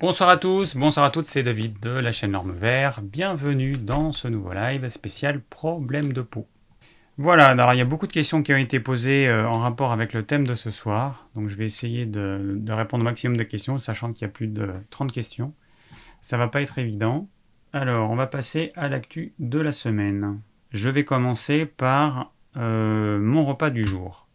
Bonsoir à tous, bonsoir à toutes, c'est David de la chaîne Norme Vert. Bienvenue dans ce nouveau live spécial problème de peau. Voilà, alors il y a beaucoup de questions qui ont été posées euh, en rapport avec le thème de ce soir. Donc je vais essayer de, répondre au maximum de questions, sachant qu'il y a plus de 30 questions. Ça va pas être évident. Alors, on va passer à l'actu de la semaine. Je vais commencer par euh, mon repas du jour.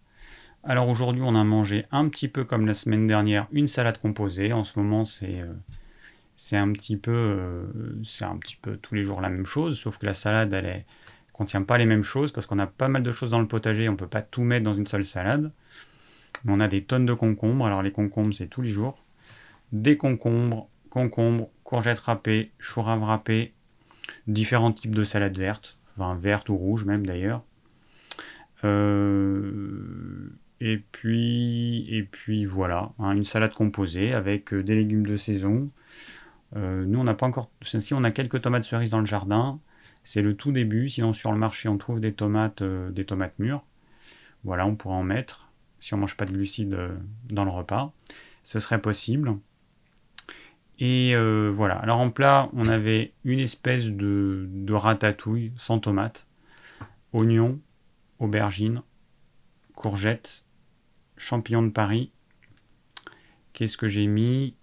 Alors aujourd'hui, on a mangé un petit peu comme la semaine dernière, une salade composée. En ce moment, c'est euh, un petit peu euh, un petit peu tous les jours la même chose, sauf que la salade, elle contient pas les mêmes choses parce qu'on a pas mal de choses dans le potager, on peut pas tout mettre dans une seule salade. On a des tonnes de concombres. Alors les concombres, c'est tous les jours. Des concombres, concombres, courgettes râpées, choux râpées, différents types de salades vertes, enfin vertes ou rouges même d'ailleurs. Euh, et puis, voilà, hein, une salade composée avec euh, des légumes de saison. Euh, nous, on n'a pas encore. Si on a quelques tomates cerises dans le jardin, c'est le tout début. Sinon, sur le marché, on trouve des tomates, des tomates mûres. Voilà, on pourra en mettre si on mange pas de glucides dans le repas. Ce serait possible. Et voilà. Alors en plat, on avait une espèce de, de ratatouille sans tomates, oignons, aubergines, courgettes, champignons de Paris. Qu'est-ce que j'ai mis?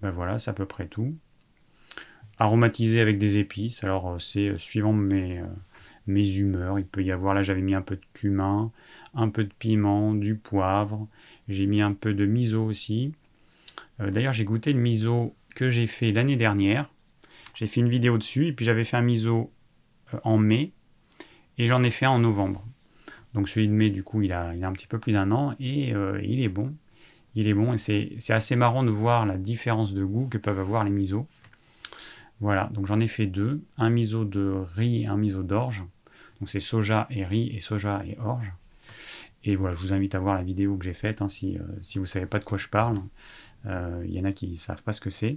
Ben voilà, c'est à peu près tout. Aromatisé avec des épices. Alors euh, c'est euh, suivant mes, mes humeurs. Il peut y avoir, là j'avais mis un peu de cumin, un peu de piment, du poivre. J'ai mis un peu de miso aussi. D'ailleurs j'ai goûté le miso que j'ai fait l'année dernière. J'ai fait une vidéo dessus et puis j'avais fait un miso en mai et j'en ai fait en novembre. Donc celui de mai, du coup, il a, il a un petit peu plus d'un an et euh, il est bon. Il est bon et c'est assez marrant de voir la différence de goût que peuvent avoir les misos. Voilà, donc j'en ai fait deux. Un miso de riz et un miso d'orge. Donc c'est soja et riz et soja et orge. Et voilà, je vous invite à voir la vidéo que j'ai faite hein, si, euh, si, vous ne savez pas de quoi je parle. Euh, il y en a qui ne savent pas ce que c'est.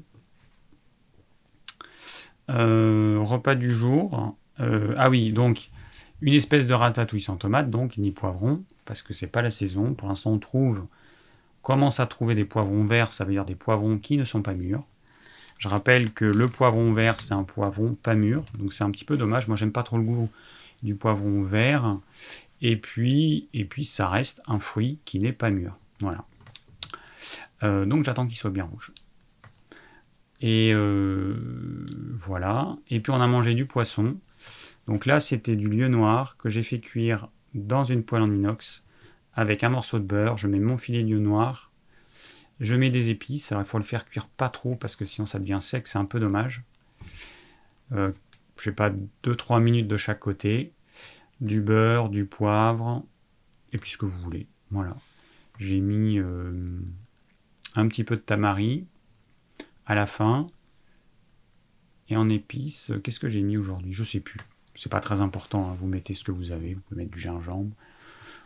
repas du jour. ah oui, donc une espèce de ratatouille sans tomate, donc ni poivron, parce que c'est pas la saison. Pour l'instant, on trouve, commence à trouver des poivrons verts, ça veut dire des poivrons qui ne sont pas mûrs. Je rappelle que le poivron vert, c'est un poivron pas mûr, donc c'est un petit peu dommage. Moi, j'aime pas trop le goût du poivron vert. Et puis, et puis ça reste un fruit qui n'est pas mûr. Voilà. Euh, donc j'attends qu'il soit bien rouge. Et euh, voilà. Et puis on a mangé du poisson. Donc là, c'était du lieu noir que j'ai fait cuire dans une poêle en inox avec un morceau de beurre. Je mets mon filet de lieu noir. Je mets des épices. Alors il faut le faire cuire pas trop parce que sinon ça devient sec, c'est un peu dommage. Euh, je sais pas, 2-3 minutes de chaque côté. Du beurre, du poivre, et puis ce que vous voulez. Voilà. J'ai mis euh, un petit peu de tamari à la fin. Et en épices, qu'est-ce que j'ai mis aujourd'hui? Je sais plus c'est pas très important, hein. vous mettez ce que vous avez, vous pouvez mettre du gingembre,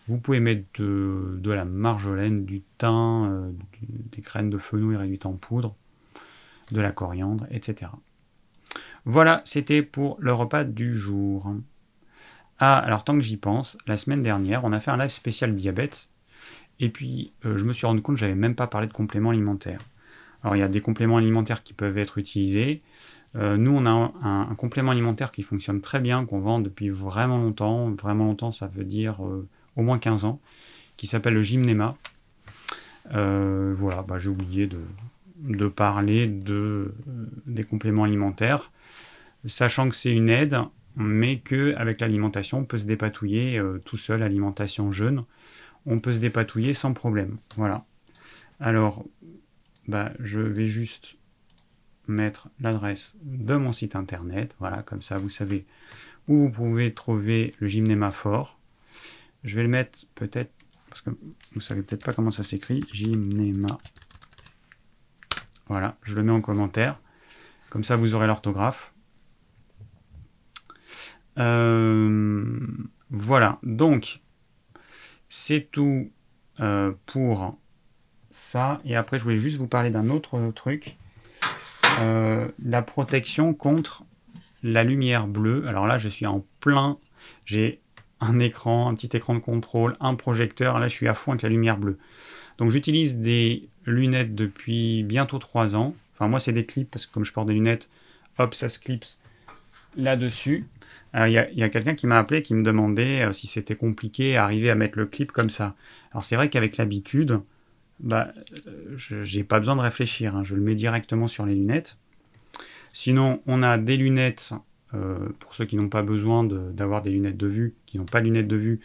vous pouvez mettre de, la marjolaine, du thym, euh, des graines de fenouil réduites en poudre, de la coriandre, etc. Voilà, c'était pour le repas du jour. Ah, alors tant que j'y pense, la semaine dernière, on a fait un live spécial diabète, et puis euh, je me suis rendu compte que j'avais même pas parlé de compléments alimentaires. Alors il y a des compléments alimentaires qui peuvent être utilisés, euh, nous, on a un, complément alimentaire qui fonctionne très bien, qu'on vend depuis vraiment longtemps. Vraiment longtemps, ça veut dire euh, au moins 15 ans, qui s'appelle le Gymnema. Euh, voilà, bah, j'ai oublié de, parler de, des compléments alimentaires, sachant que c'est une aide, mais qu'avec l'alimentation, on peut se dépatouiller tout seul, alimentation jeune, on peut se dépatouiller sans problème. Voilà. Alors, bah, je vais juste mettre l'adresse de mon site internet. Voilà, comme ça vous savez où vous pouvez trouver le Gymnema Fort. Je vais le mettre peut-être, parce que vous savez peut-être pas comment ça s'écrit, Gymnema. Voilà, je le mets en commentaire. Comme ça vous aurez l'orthographe. Euh, voilà, donc c'est tout euh, pour ça. Et après, je voulais juste vous parler d'un autre truc. Euh, la protection contre la lumière bleue. Alors là, je suis en plein. J'ai un écran, un petit écran de contrôle, un projecteur. Là, je suis à fond avec la lumière bleue. Donc j'utilise des lunettes depuis bientôt 3 ans. Enfin moi c'est des clips parce que comme je porte des lunettes, hop ça se clipse là-dessus. Il y a, quelqu'un qui m'a appelé qui me demandait euh, si c'était compliqué d'arriver à mettre le clip comme ça. Alors c'est vrai qu'avec l'habitude, bah, euh, je n'ai pas besoin de réfléchir. Hein. Je le mets directement sur les lunettes. Sinon, on a des lunettes, euh, pour ceux qui n'ont pas besoin d'avoir des lunettes de vue, qui n'ont pas de lunettes de vue,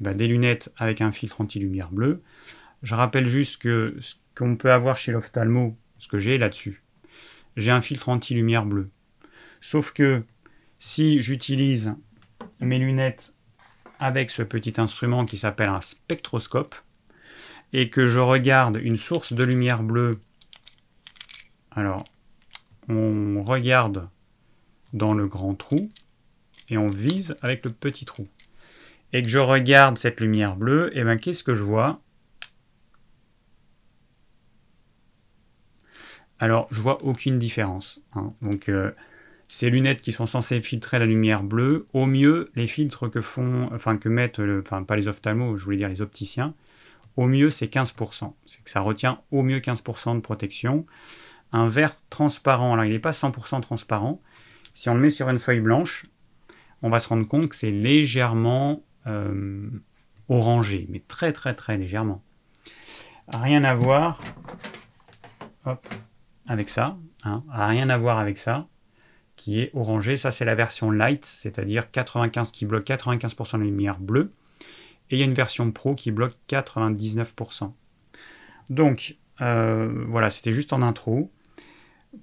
eh ben, des lunettes avec un filtre anti-lumière bleue. Je rappelle juste que ce qu'on peut avoir chez l'ophtalmo, ce que j'ai là-dessus, j'ai un filtre anti-lumière bleue. Sauf que si j'utilise mes lunettes avec ce petit instrument qui s'appelle un spectroscope et que je regarde une source de lumière bleue, alors on regarde dans le grand trou et on vise avec le petit trou. Et que je regarde cette lumière bleue, et bien qu'est-ce que je vois? Alors, je vois aucune différence. Hein. Donc, euh, ces lunettes qui sont censées filtrer la lumière bleue, au mieux, les filtres que font, enfin que mettent, enfin pas les ophtalmos, je voulais dire les opticiens, au mieux c'est 15%. C'est que ça retient au mieux 15% de protection. Un verre transparent, alors il n'est pas 100% transparent. Si on le met sur une feuille blanche, on va se rendre compte que c'est légèrement euh, orangé, mais très très très légèrement. Rien à voir avec ça. Hein, rien à voir avec ça qui est orangé. Ça, c'est la version light, c'est-à-dire 95 qui bloque 95% de lumière bleue. Et il y a une version pro qui bloque 99%. Donc, euh, voilà, c'était juste en intro.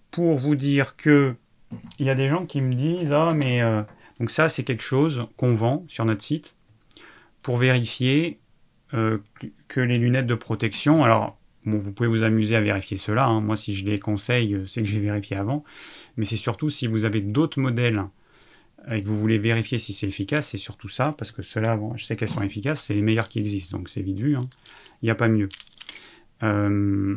Pour vous dire que il y a des gens qui me disent Ah, mais euh, donc ça, c'est quelque chose qu'on vend sur notre site pour vérifier euh, que les lunettes de protection. Alors, vous pouvez vous amuser à vérifier cela. Hein. Moi, si je les conseille, c'est que j'ai vérifié avant. Mais c'est surtout si vous avez d'autres modèles et que vous voulez vérifier si c'est efficace, c'est surtout ça, parce que ceux-là, je sais qu'elles sont efficaces, c'est les meilleures qui existent, donc c'est vite vu. Hein. Il n'y a pas mieux. Euh,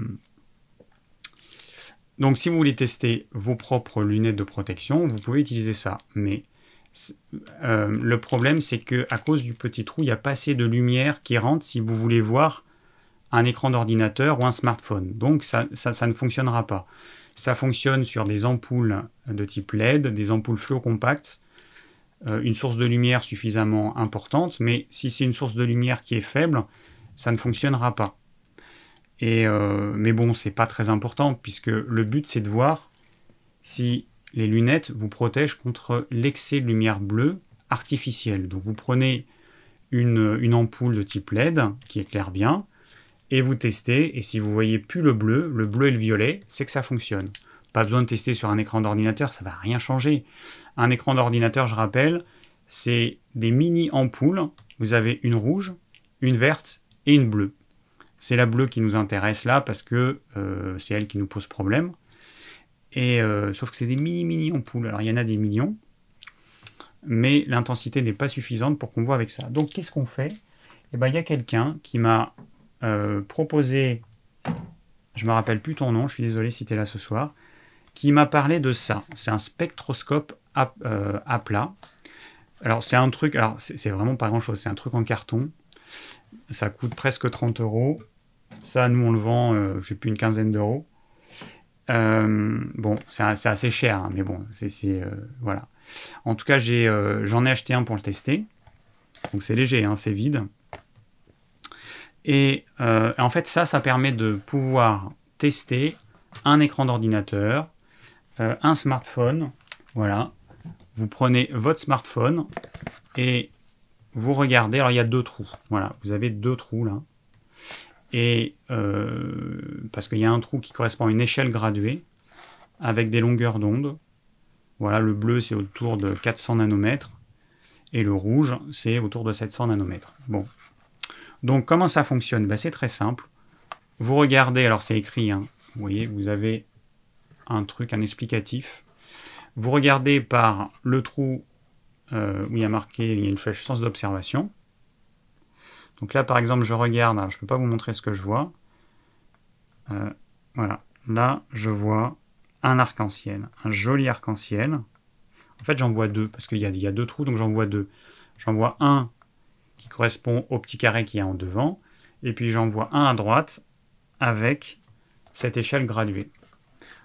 donc, si vous voulez tester vos propres lunettes de protection, vous pouvez utiliser ça. Mais euh, le problème, c'est que à cause du petit trou, il n'y a pas assez de lumière qui rentre si vous voulez voir un écran d'ordinateur ou un smartphone. Donc ça, ne fonctionnera pas. Ça fonctionne sur des ampoules de type LED, des ampoules fluo-compactes, euh, une source de lumière suffisamment importante, mais si c'est une source de lumière qui est faible, ça ne fonctionnera pas. Et, euh, mais bon, c'est pas très important, puisque le but c'est de voir si les lunettes vous protègent contre l'excès de lumière bleue artificielle. Donc vous prenez une, une ampoule de type LED qui éclaire bien, et vous testez, et si vous voyez plus le bleu, le bleu et le violet, c'est que ça fonctionne. Pas besoin de tester sur un écran d'ordinateur, ça va rien changer. Un écran d'ordinateur, je rappelle, c'est des mini ampoules. Vous avez une rouge, une verte et une bleue. C'est la bleue qui nous intéresse là parce que euh, c'est elle qui nous pose problème. Et euh, sauf que c'est des mini mini ampoules. Alors il y en a des millions, mais l'intensité n'est pas suffisante pour qu'on voit avec ça. Donc qu'est-ce qu'on fait? Eh ben il y a quelqu'un qui m'a euh, proposé, je me rappelle plus ton nom, je suis désolé si tu es là ce soir, qui m'a parlé de ça. C'est un spectroscope à, euh, plat. Alors c'est un truc, alors c'est vraiment pas grand chose, c'est un truc en carton. Ça coûte presque 30 euros. Ça, nous on le vend, euh, j'ai plus une quinzaine d'euros. bon, c'est assez cher, hein, mais bon, c'est voilà. En tout cas, j'en ai, acheté un pour le tester. Donc c'est léger, hein, c'est vide. Et euh, en fait, ça, ça permet de pouvoir tester un écran d'ordinateur, euh, un smartphone. Voilà. Vous prenez votre smartphone et vous regardez. Alors, il y a deux trous. Voilà. Vous avez deux trous là. Et euh, parce qu'il y a un trou qui correspond à une échelle graduée avec des longueurs d'onde. Voilà, le bleu c'est autour de 400 nanomètres et le rouge c'est autour de 700 nanomètres. Bon, donc comment ça fonctionne? Ben, C'est très simple. Vous regardez, alors c'est écrit, hein. vous voyez, vous avez un truc, un explicatif. Vous regardez par le trou euh, où il y a marqué, il y a une flèche sens d'observation. Donc là, par exemple, je regarde, alors je ne peux pas vous montrer ce que je vois. Euh, voilà, là, je vois un arc-en-ciel, un joli arc-en-ciel. En fait, j'en vois deux, parce qu'il y, y, a deux trous, donc j'en vois deux. J'en vois un qui correspond au petit carré qui est en devant. Et puis j'en vois un à droite avec cette échelle graduée.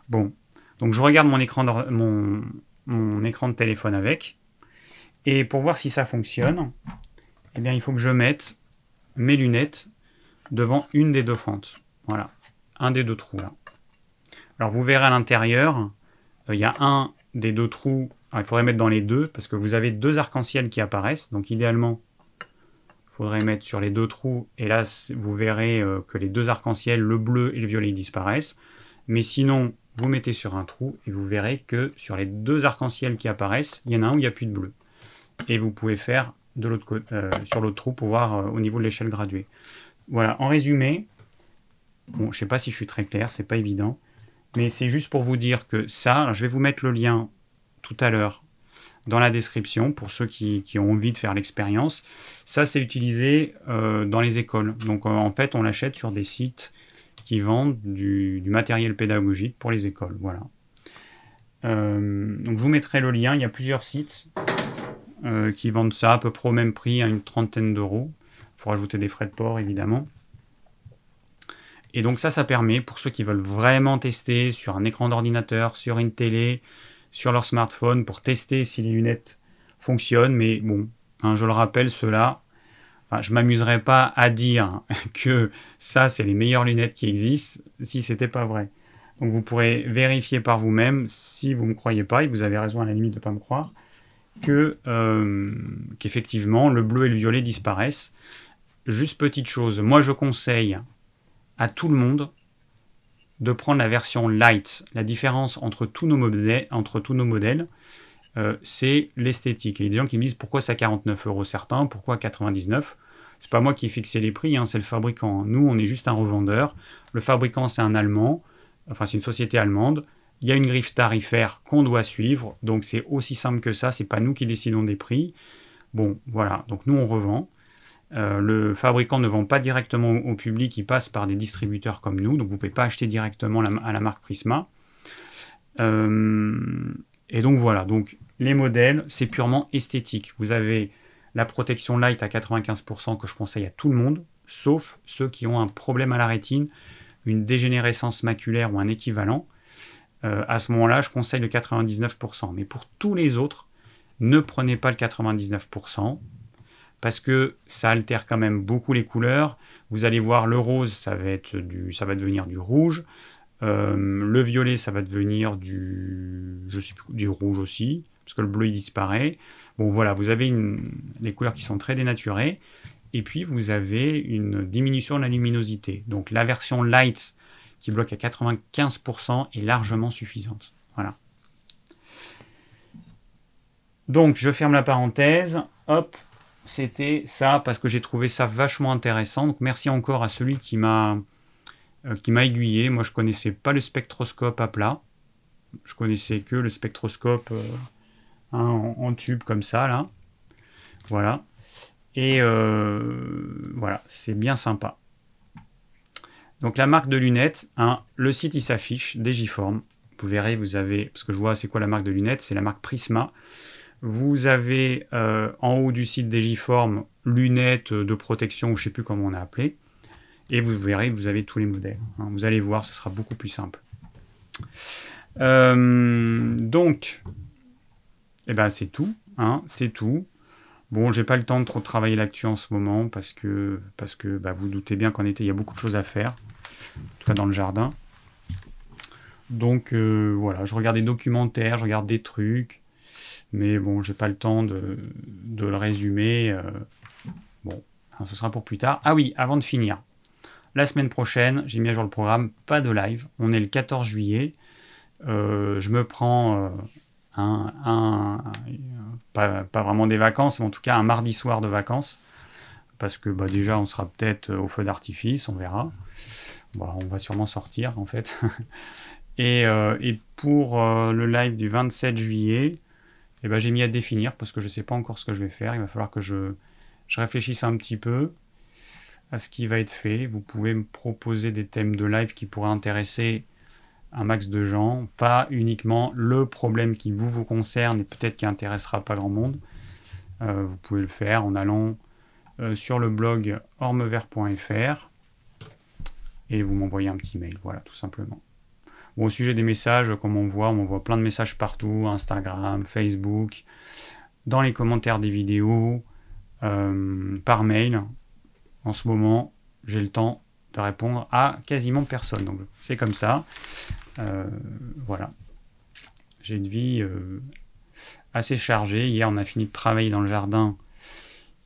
Bon, donc je regarde mon écran de, téléphone avec. Et pour voir si ça fonctionne, eh bien, il faut que je mette mes lunettes devant une des deux fentes. Voilà, un des deux trous là. Alors vous verrez à l'intérieur, euh, il y a un des deux trous, il faudrait mettre dans les deux, parce que vous avez deux arcs-en-ciel qui apparaissent, donc idéalement, il faudrait mettre sur les deux trous, et là vous verrez euh, que les deux arcs-en-ciel, le bleu et le violet, disparaissent. Mais sinon, vous mettez sur un trou, et vous verrez que sur les deux arcs-en-ciel qui apparaissent, il y en a un où il n'y a plus de bleu. Et vous pouvez faire de l'autre côté, euh, sur l'autre trou pour voir au niveau de l'échelle graduée. Voilà, en résumé, bon, je sais pas si je suis très clair, c'est pas évident, mais c'est juste pour vous dire que ça, je vais vous mettre le lien tout à l'heure dans la description pour ceux qui, ont envie de faire l'expérience. Ça, c'est utilisé euh, dans les écoles. Donc, euh, en fait, on l'achète sur des sites qui vendent du, matériel pédagogique pour les écoles. Voilà. Euh, donc, je vous mettrai le lien. Il y a plusieurs sites qui vendent ça à peu près au même prix, à une trentaine d'euros. Il faut rajouter des frais de port, évidemment. Et donc ça, ça permet pour ceux qui veulent vraiment tester sur un écran d'ordinateur, sur une télé, sur leur smartphone, pour tester si les lunettes fonctionnent. Mais bon, hein, je le rappelle, cela, enfin, je m'amuserais pas à dire que ça, c'est les meilleures lunettes qui existent si c'était pas vrai. Donc vous pourrez vérifier par vous-même si vous me croyez pas, et vous avez raison à la limite de ne pas me croire, que euh, qu'effectivement le bleu et le violet disparaissent. Juste petite chose, moi je conseille à tout le monde de prendre la version light. La différence entre tous nos modèles, entre tous nos modèles euh, c'est l'esthétique. il y a des gens qui me disent pourquoi à 49 euros certains, pourquoi 99 C'est pas moi qui ai fixé les prix, hein, c'est le fabricant. Nous, on est juste un revendeur. Le fabricant, c'est un Allemand, enfin c'est une société allemande. Il y a une griffe tarifaire qu'on doit suivre, donc c'est aussi simple que ça. C'est pas nous qui décidons des prix. Bon, voilà. Donc nous, on revend. Euh, le fabricant ne vend pas directement au, public, il passe par des distributeurs comme nous, donc vous ne pouvez pas acheter directement à la marque Prisma. Euh, et donc voilà, donc les modèles, c'est purement esthétique. Vous avez la protection light à 95% que je conseille à tout le monde, sauf ceux qui ont un problème à la rétine, une dégénérescence maculaire ou un équivalent. Euh, à ce moment-là, je conseille le 99%. Mais pour tous les autres, ne prenez pas le 99% parce que ça altère quand même beaucoup les couleurs. Vous allez voir le rose, ça va, du, ça va devenir du rouge. Euh, le violet, ça va devenir du, je sais plus, du rouge aussi, parce que le bleu il disparaît. Bon voilà, vous avez les couleurs qui sont très dénaturées, et puis vous avez une diminution de la luminosité. Donc la version light qui bloque à 95% est largement suffisante. Voilà. Donc je ferme la parenthèse. Hop, c'était ça parce que j'ai trouvé ça vachement intéressant. Donc merci encore à celui qui m'a qui m'a aiguillé. Moi je connaissais pas le spectroscope à plat. Je connaissais que le spectroscope euh, hein, en, tube comme ça là. Voilà. Et euh, voilà, c'est bien sympa. Donc la marque de lunettes, hein, le site il s'affiche, Digiform. Vous verrez, vous avez, parce que je vois c'est quoi la marque de lunettes, c'est la marque Prisma. Vous avez euh, en haut du site Digiform lunettes de protection, ou je ne sais plus comment on a appelé. Et vous verrez, vous avez tous les modèles. Hein. Vous allez voir, ce sera beaucoup plus simple. Euh, donc, eh ben, c'est tout. Hein, c'est tout. Bon, j'ai pas le temps de trop travailler l'actu en ce moment parce que, parce que bah, vous doutez bien qu'en été, il y a beaucoup de choses à faire. En tout cas, dans le jardin. Donc, euh, voilà, je regarde des documentaires, je regarde des trucs. Mais bon, j'ai pas le temps de, le résumer. Euh, bon, hein, ce sera pour plus tard. Ah oui, avant de finir. La semaine prochaine, j'ai mis à jour le programme, pas de live. On est le 14 juillet. Euh, je me prends euh, un, pas, vraiment des vacances, mais en tout cas un mardi soir de vacances. Parce que bah, déjà, on sera peut-être au feu d'artifice, on verra. on va sûrement sortir en fait. et, pour le live du 27 juillet, eh ben, j'ai mis à définir parce que je ne sais pas encore ce que je vais faire. Il va falloir que je réfléchisse un petit peu à ce qui va être fait. Vous pouvez me proposer des thèmes de live qui pourraient intéresser un max de gens, pas uniquement le problème qui vous concerne et peut-être qui intéressera pas grand monde. Euh, vous pouvez le faire en allant euh, sur le blog ormevert.fr. et vous m'envoyez un petit mail, voilà, tout simplement. au sujet des messages, comme on voit, on voit plein de messages partout, Instagram, Facebook, dans les commentaires des vidéos, euh, par mail. En ce moment, j'ai le temps de répondre à quasiment personne. Donc c'est comme ça. Euh, voilà. J'ai une vie euh, assez chargée. Hier, on a fini de travailler dans le jardin.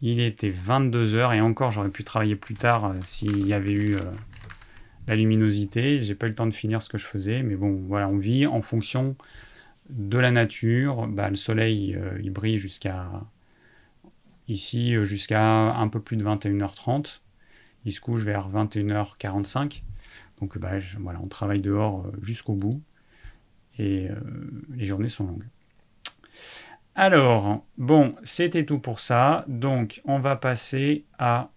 Il était 22h et encore, j'aurais pu travailler plus tard s'il y avait eu la luminosité. J'ai pas eu le temps de finir ce que je faisais, mais bon, voilà, on vit en fonction de la nature. Bah, le soleil, euh, il brille jusqu'à ici euh, jusqu'à un peu plus de 21h30. Il se couche vers 21h45. Donc bah, voilà, on travaille dehors euh, jusqu'au bout et les journées sont longues. Alors, bon, c'était tout pour ça. Donc, on va passer à,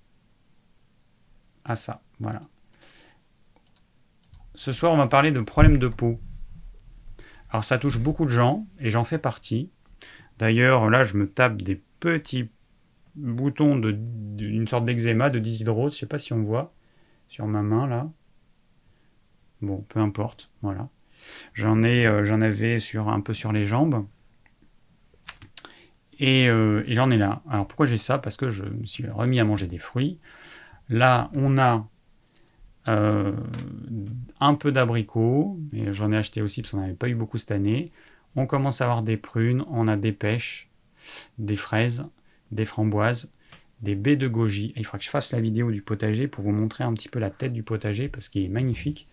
à ça. Voilà. Ce soir, on va parler de problèmes de peau. Alors, ça touche beaucoup de gens, et j'en fais partie. D'ailleurs, là, je me tape des petits boutons d'une sorte d'eczéma, de dyshydrose. Je sais pas si on voit sur ma main, là. Bon, peu importe, voilà. J'en ai, euh, j'en avais sur un peu sur les jambes. Et, euh, et j'en ai là. Alors pourquoi j'ai ça? Parce que je me suis remis à manger des fruits. Là, on a euh, un peu d'abricots, mais j'en ai acheté aussi parce qu'on n'avait pas eu beaucoup cette année. On commence à avoir des prunes, on a des pêches, des fraises, des framboises, des baies de goji. il faudra que je fasse la vidéo du potager pour vous montrer un petit peu la tête du potager parce qu'il est magnifique.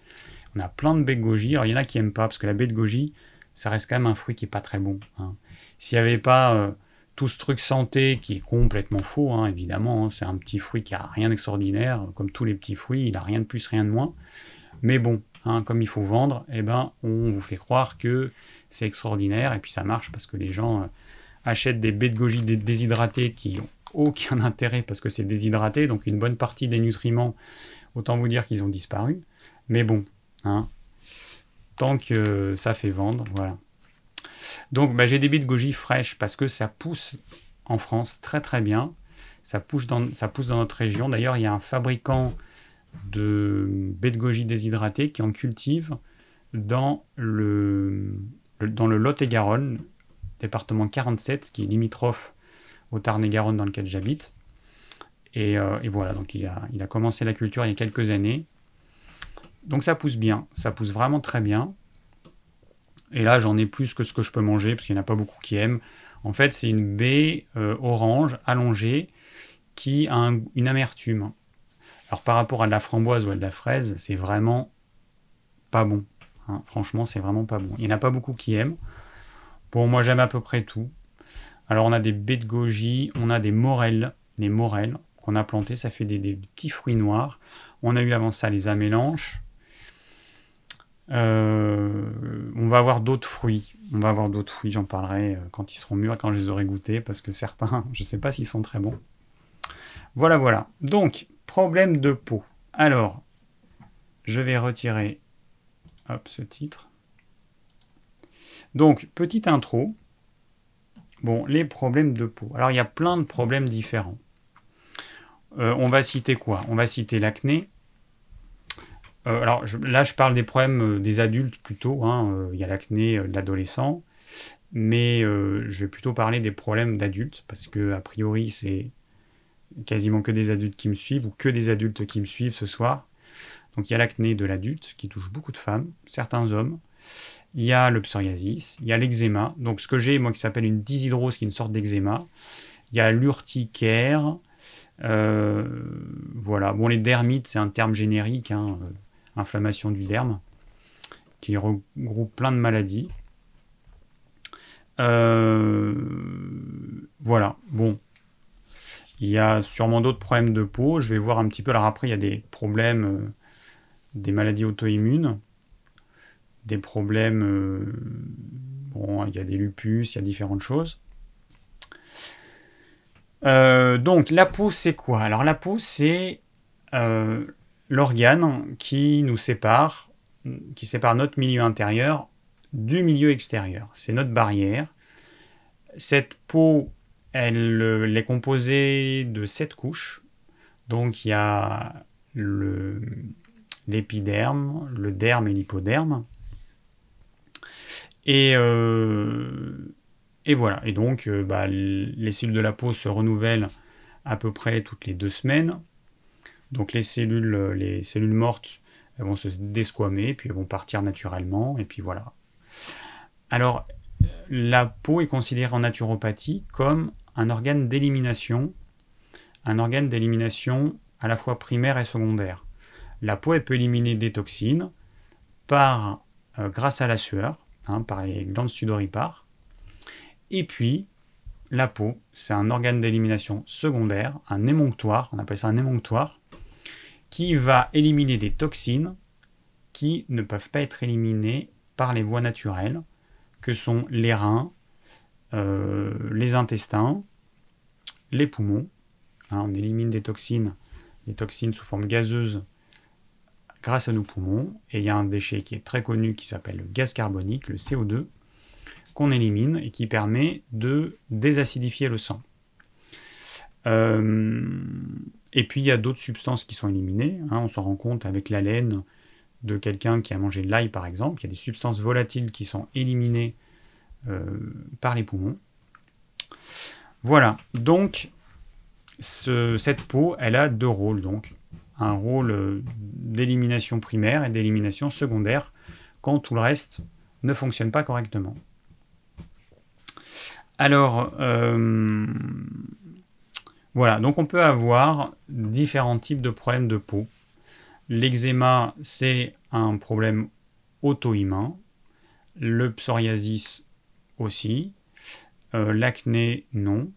On a plein de baies de goji. Alors il y en a qui n'aiment pas parce que la baie de goji, ça reste quand même un fruit qui est pas très bon. Hein. S'il n'y avait pas euh, tout ce truc santé qui est complètement faux, hein, évidemment. Hein. c'est un petit fruit qui a rien d'extraordinaire, comme tous les petits fruits, il a rien de plus, rien de moins. Mais bon, comme il faut vendre, eh ben, on vous fait croire que c'est extraordinaire, et puis ça marche parce que les gens euh, achètent des baies de goji déshydratées qui n'ont aucun intérêt parce que c'est déshydraté, donc une bonne partie des nutriments, autant vous dire qu'ils ont disparu. Mais bon, tant que ça fait vendre, voilà. Donc bah, j'ai des baies de goji fraîches parce que ça pousse en France très très bien. Ça pousse dans, ça pousse dans notre région. D'ailleurs, il y a un fabricant de baies de goji déshydratées qui en cultive dans le, dans le Lot-et-Garonne, département 47, qui est limitrophe au Tarn-et-Garonne dans lequel j'habite. Et, euh, voilà, donc il a, a commencé la culture il y a quelques années. Donc ça pousse bien, ça pousse vraiment très bien. Et là, j'en ai plus que ce que je peux manger, parce qu'il n'y en a pas beaucoup qui aiment. En fait, c'est une baie euh, orange allongée qui a une amertume. Alors par rapport à de la framboise ou à de la fraise, c'est vraiment pas bon. Hein. Franchement, c'est vraiment pas bon. Il n'y en a pas beaucoup qui aiment. Bon, moi j'aime à peu près tout. Alors on a des baies de goji, on a des morelles, les morelles qu'on a plantées, ça fait des, petits fruits noirs. On a eu avant ça les amélanches, euh, on va avoir d'autres fruits. On va avoir d'autres fruits, j'en parlerai euh, quand ils seront mûrs, quand je les aurai goûtés, parce que certains, je ne sais pas s'ils sont très bons. Voilà, voilà. Donc, problème de peau. Alors, je vais retirer ce titre. Donc, petite intro. Bon, les problèmes de peau. Alors, il y a plein de problèmes différents. Euh, on va citer quoi? On va citer l'acné, euh, alors là, je parle des problèmes euh, des adultes plutôt. Hein, il y a l'acné de l'adolescent. Mais je vais plutôt parler des problèmes d'adultes parce que, a priori, c'est quasiment que des adultes qui me suivent ou que des adultes qui me suivent ce soir. Donc il y a l'acné de l'adulte qui touche beaucoup de femmes, certains hommes. Il y a le psoriasis, il y a l'eczéma. Donc ce que j'ai, moi, qui s'appelle une dyshydrose, qui est une sorte d'eczéma. Il y a l'urticaire. voilà. Bon, les dermites, c'est un terme générique. Hein inflammation du derme, qui regroupe plein de maladies. Euh, voilà, bon. Il y a sûrement d'autres problèmes de peau. Je vais voir un petit peu. Alors après, il y a des problèmes, euh, des maladies auto-immunes, des problèmes. Euh, bon, il y a des lupus, il y a différentes choses. donc, la peau, c'est quoi? Alors, la peau, c'est l'organe qui nous sépare, qui sépare notre milieu intérieur du milieu extérieur. C'est notre barrière. Cette peau, elle, est composée de sept couches. Donc il y a l'épiderme, le derme et l'hypoderme. Et, euh, et voilà. Et donc, euh, bah, les cellules de la peau se renouvellent à peu près toutes les deux semaines. Donc les cellules, les cellules mortes vont se desquamer, puis elles vont partir naturellement, et puis voilà. Alors, la peau est considérée en naturopathie comme un organe d'élimination, un organe d'élimination à la fois primaire et secondaire. La peau, elle peut éliminer des toxines par, euh, grâce à la sueur, hein, par les glandes sudoripares. Et puis, la peau, c'est un organe d'élimination secondaire, un émonctoire, on appelle ça un émonctoire, qui va éliminer des toxines qui ne peuvent pas être éliminées par les voies naturelles, que sont les reins, euh, les intestins, les poumons. Hein, on élimine des toxines, les toxines sous forme gazeuse grâce à nos poumons. Et il y a un déchet qui est très connu qui s'appelle le gaz carbonique, le CO2, qu'on élimine et qui permet de désacidifier le sang. Euh, et puis il y a d'autres substances qui sont éliminées. Hein. on s'en rend compte avec la laine de quelqu'un qui a mangé de l'ail par exemple. Il y a des substances volatiles qui sont éliminées euh, par les poumons. Voilà, donc cette peau, elle a deux rôles. Donc un rôle d'élimination primaire et d'élimination secondaire quand tout le reste ne fonctionne pas correctement. Alors, euh, voilà, donc on peut avoir différents types de problèmes de peau. L'eczéma, c'est un problème auto-immun. Le psoriasis aussi. Euh, l'acné, non.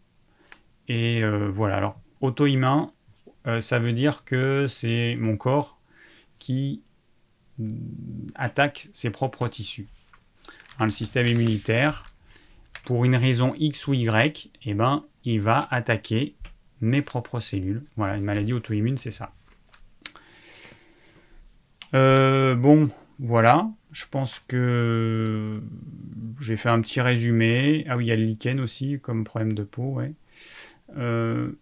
Et euh, voilà, alors auto-immun, euh, ça veut dire que c'est mon corps qui attaque ses propres tissus. Hein, le système immunitaire, pour une raison X ou Y, eh ben, il va attaquer mes propres cellules. Voilà, une maladie auto-immune, c'est ça. Euh, bon, voilà. Je pense que j'ai fait un petit résumé. Ah oui, il y a le lichen aussi comme problème de peau, ouais. Euh,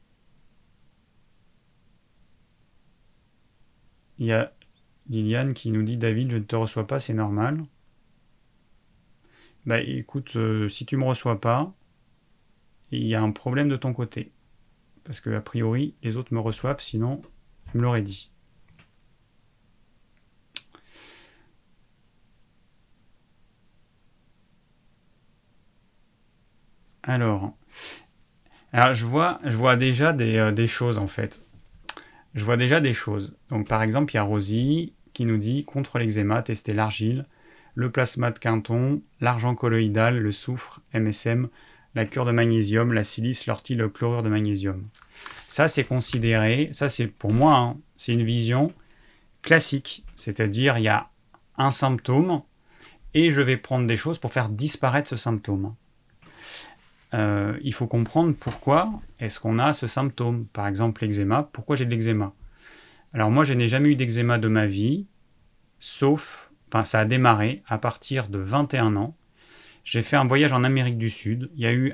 il y a Liliane qui nous dit David, je ne te reçois pas, c'est normal. Bah écoute, euh, si tu me reçois pas, il y a un problème de ton côté. Parce que a priori, les autres me reçoivent, sinon, ils me l'auraient dit. Alors, alors je vois, je vois déjà des, euh, des, choses en fait. Je vois déjà des choses. Donc par exemple, il y a Rosie qui nous dit contre l'eczéma, tester l'argile, le plasma de Quinton, l'argent colloïdal, le soufre, MSM, la cure de magnésium, la silice, l'ortie, le chlorure de magnésium. Ça, c'est considéré, ça c'est pour moi, hein, c'est une vision classique, c'est-à-dire il y a un symptôme et je vais prendre des choses pour faire disparaître ce symptôme. Euh, il faut comprendre pourquoi est-ce qu'on a ce symptôme. Par exemple, l'eczéma, pourquoi j'ai de l'eczéma? Alors moi, je n'ai jamais eu d'eczéma de ma vie, sauf, enfin ça a démarré à partir de 21 ans, j'ai fait un voyage en Amérique du Sud. Il y a eu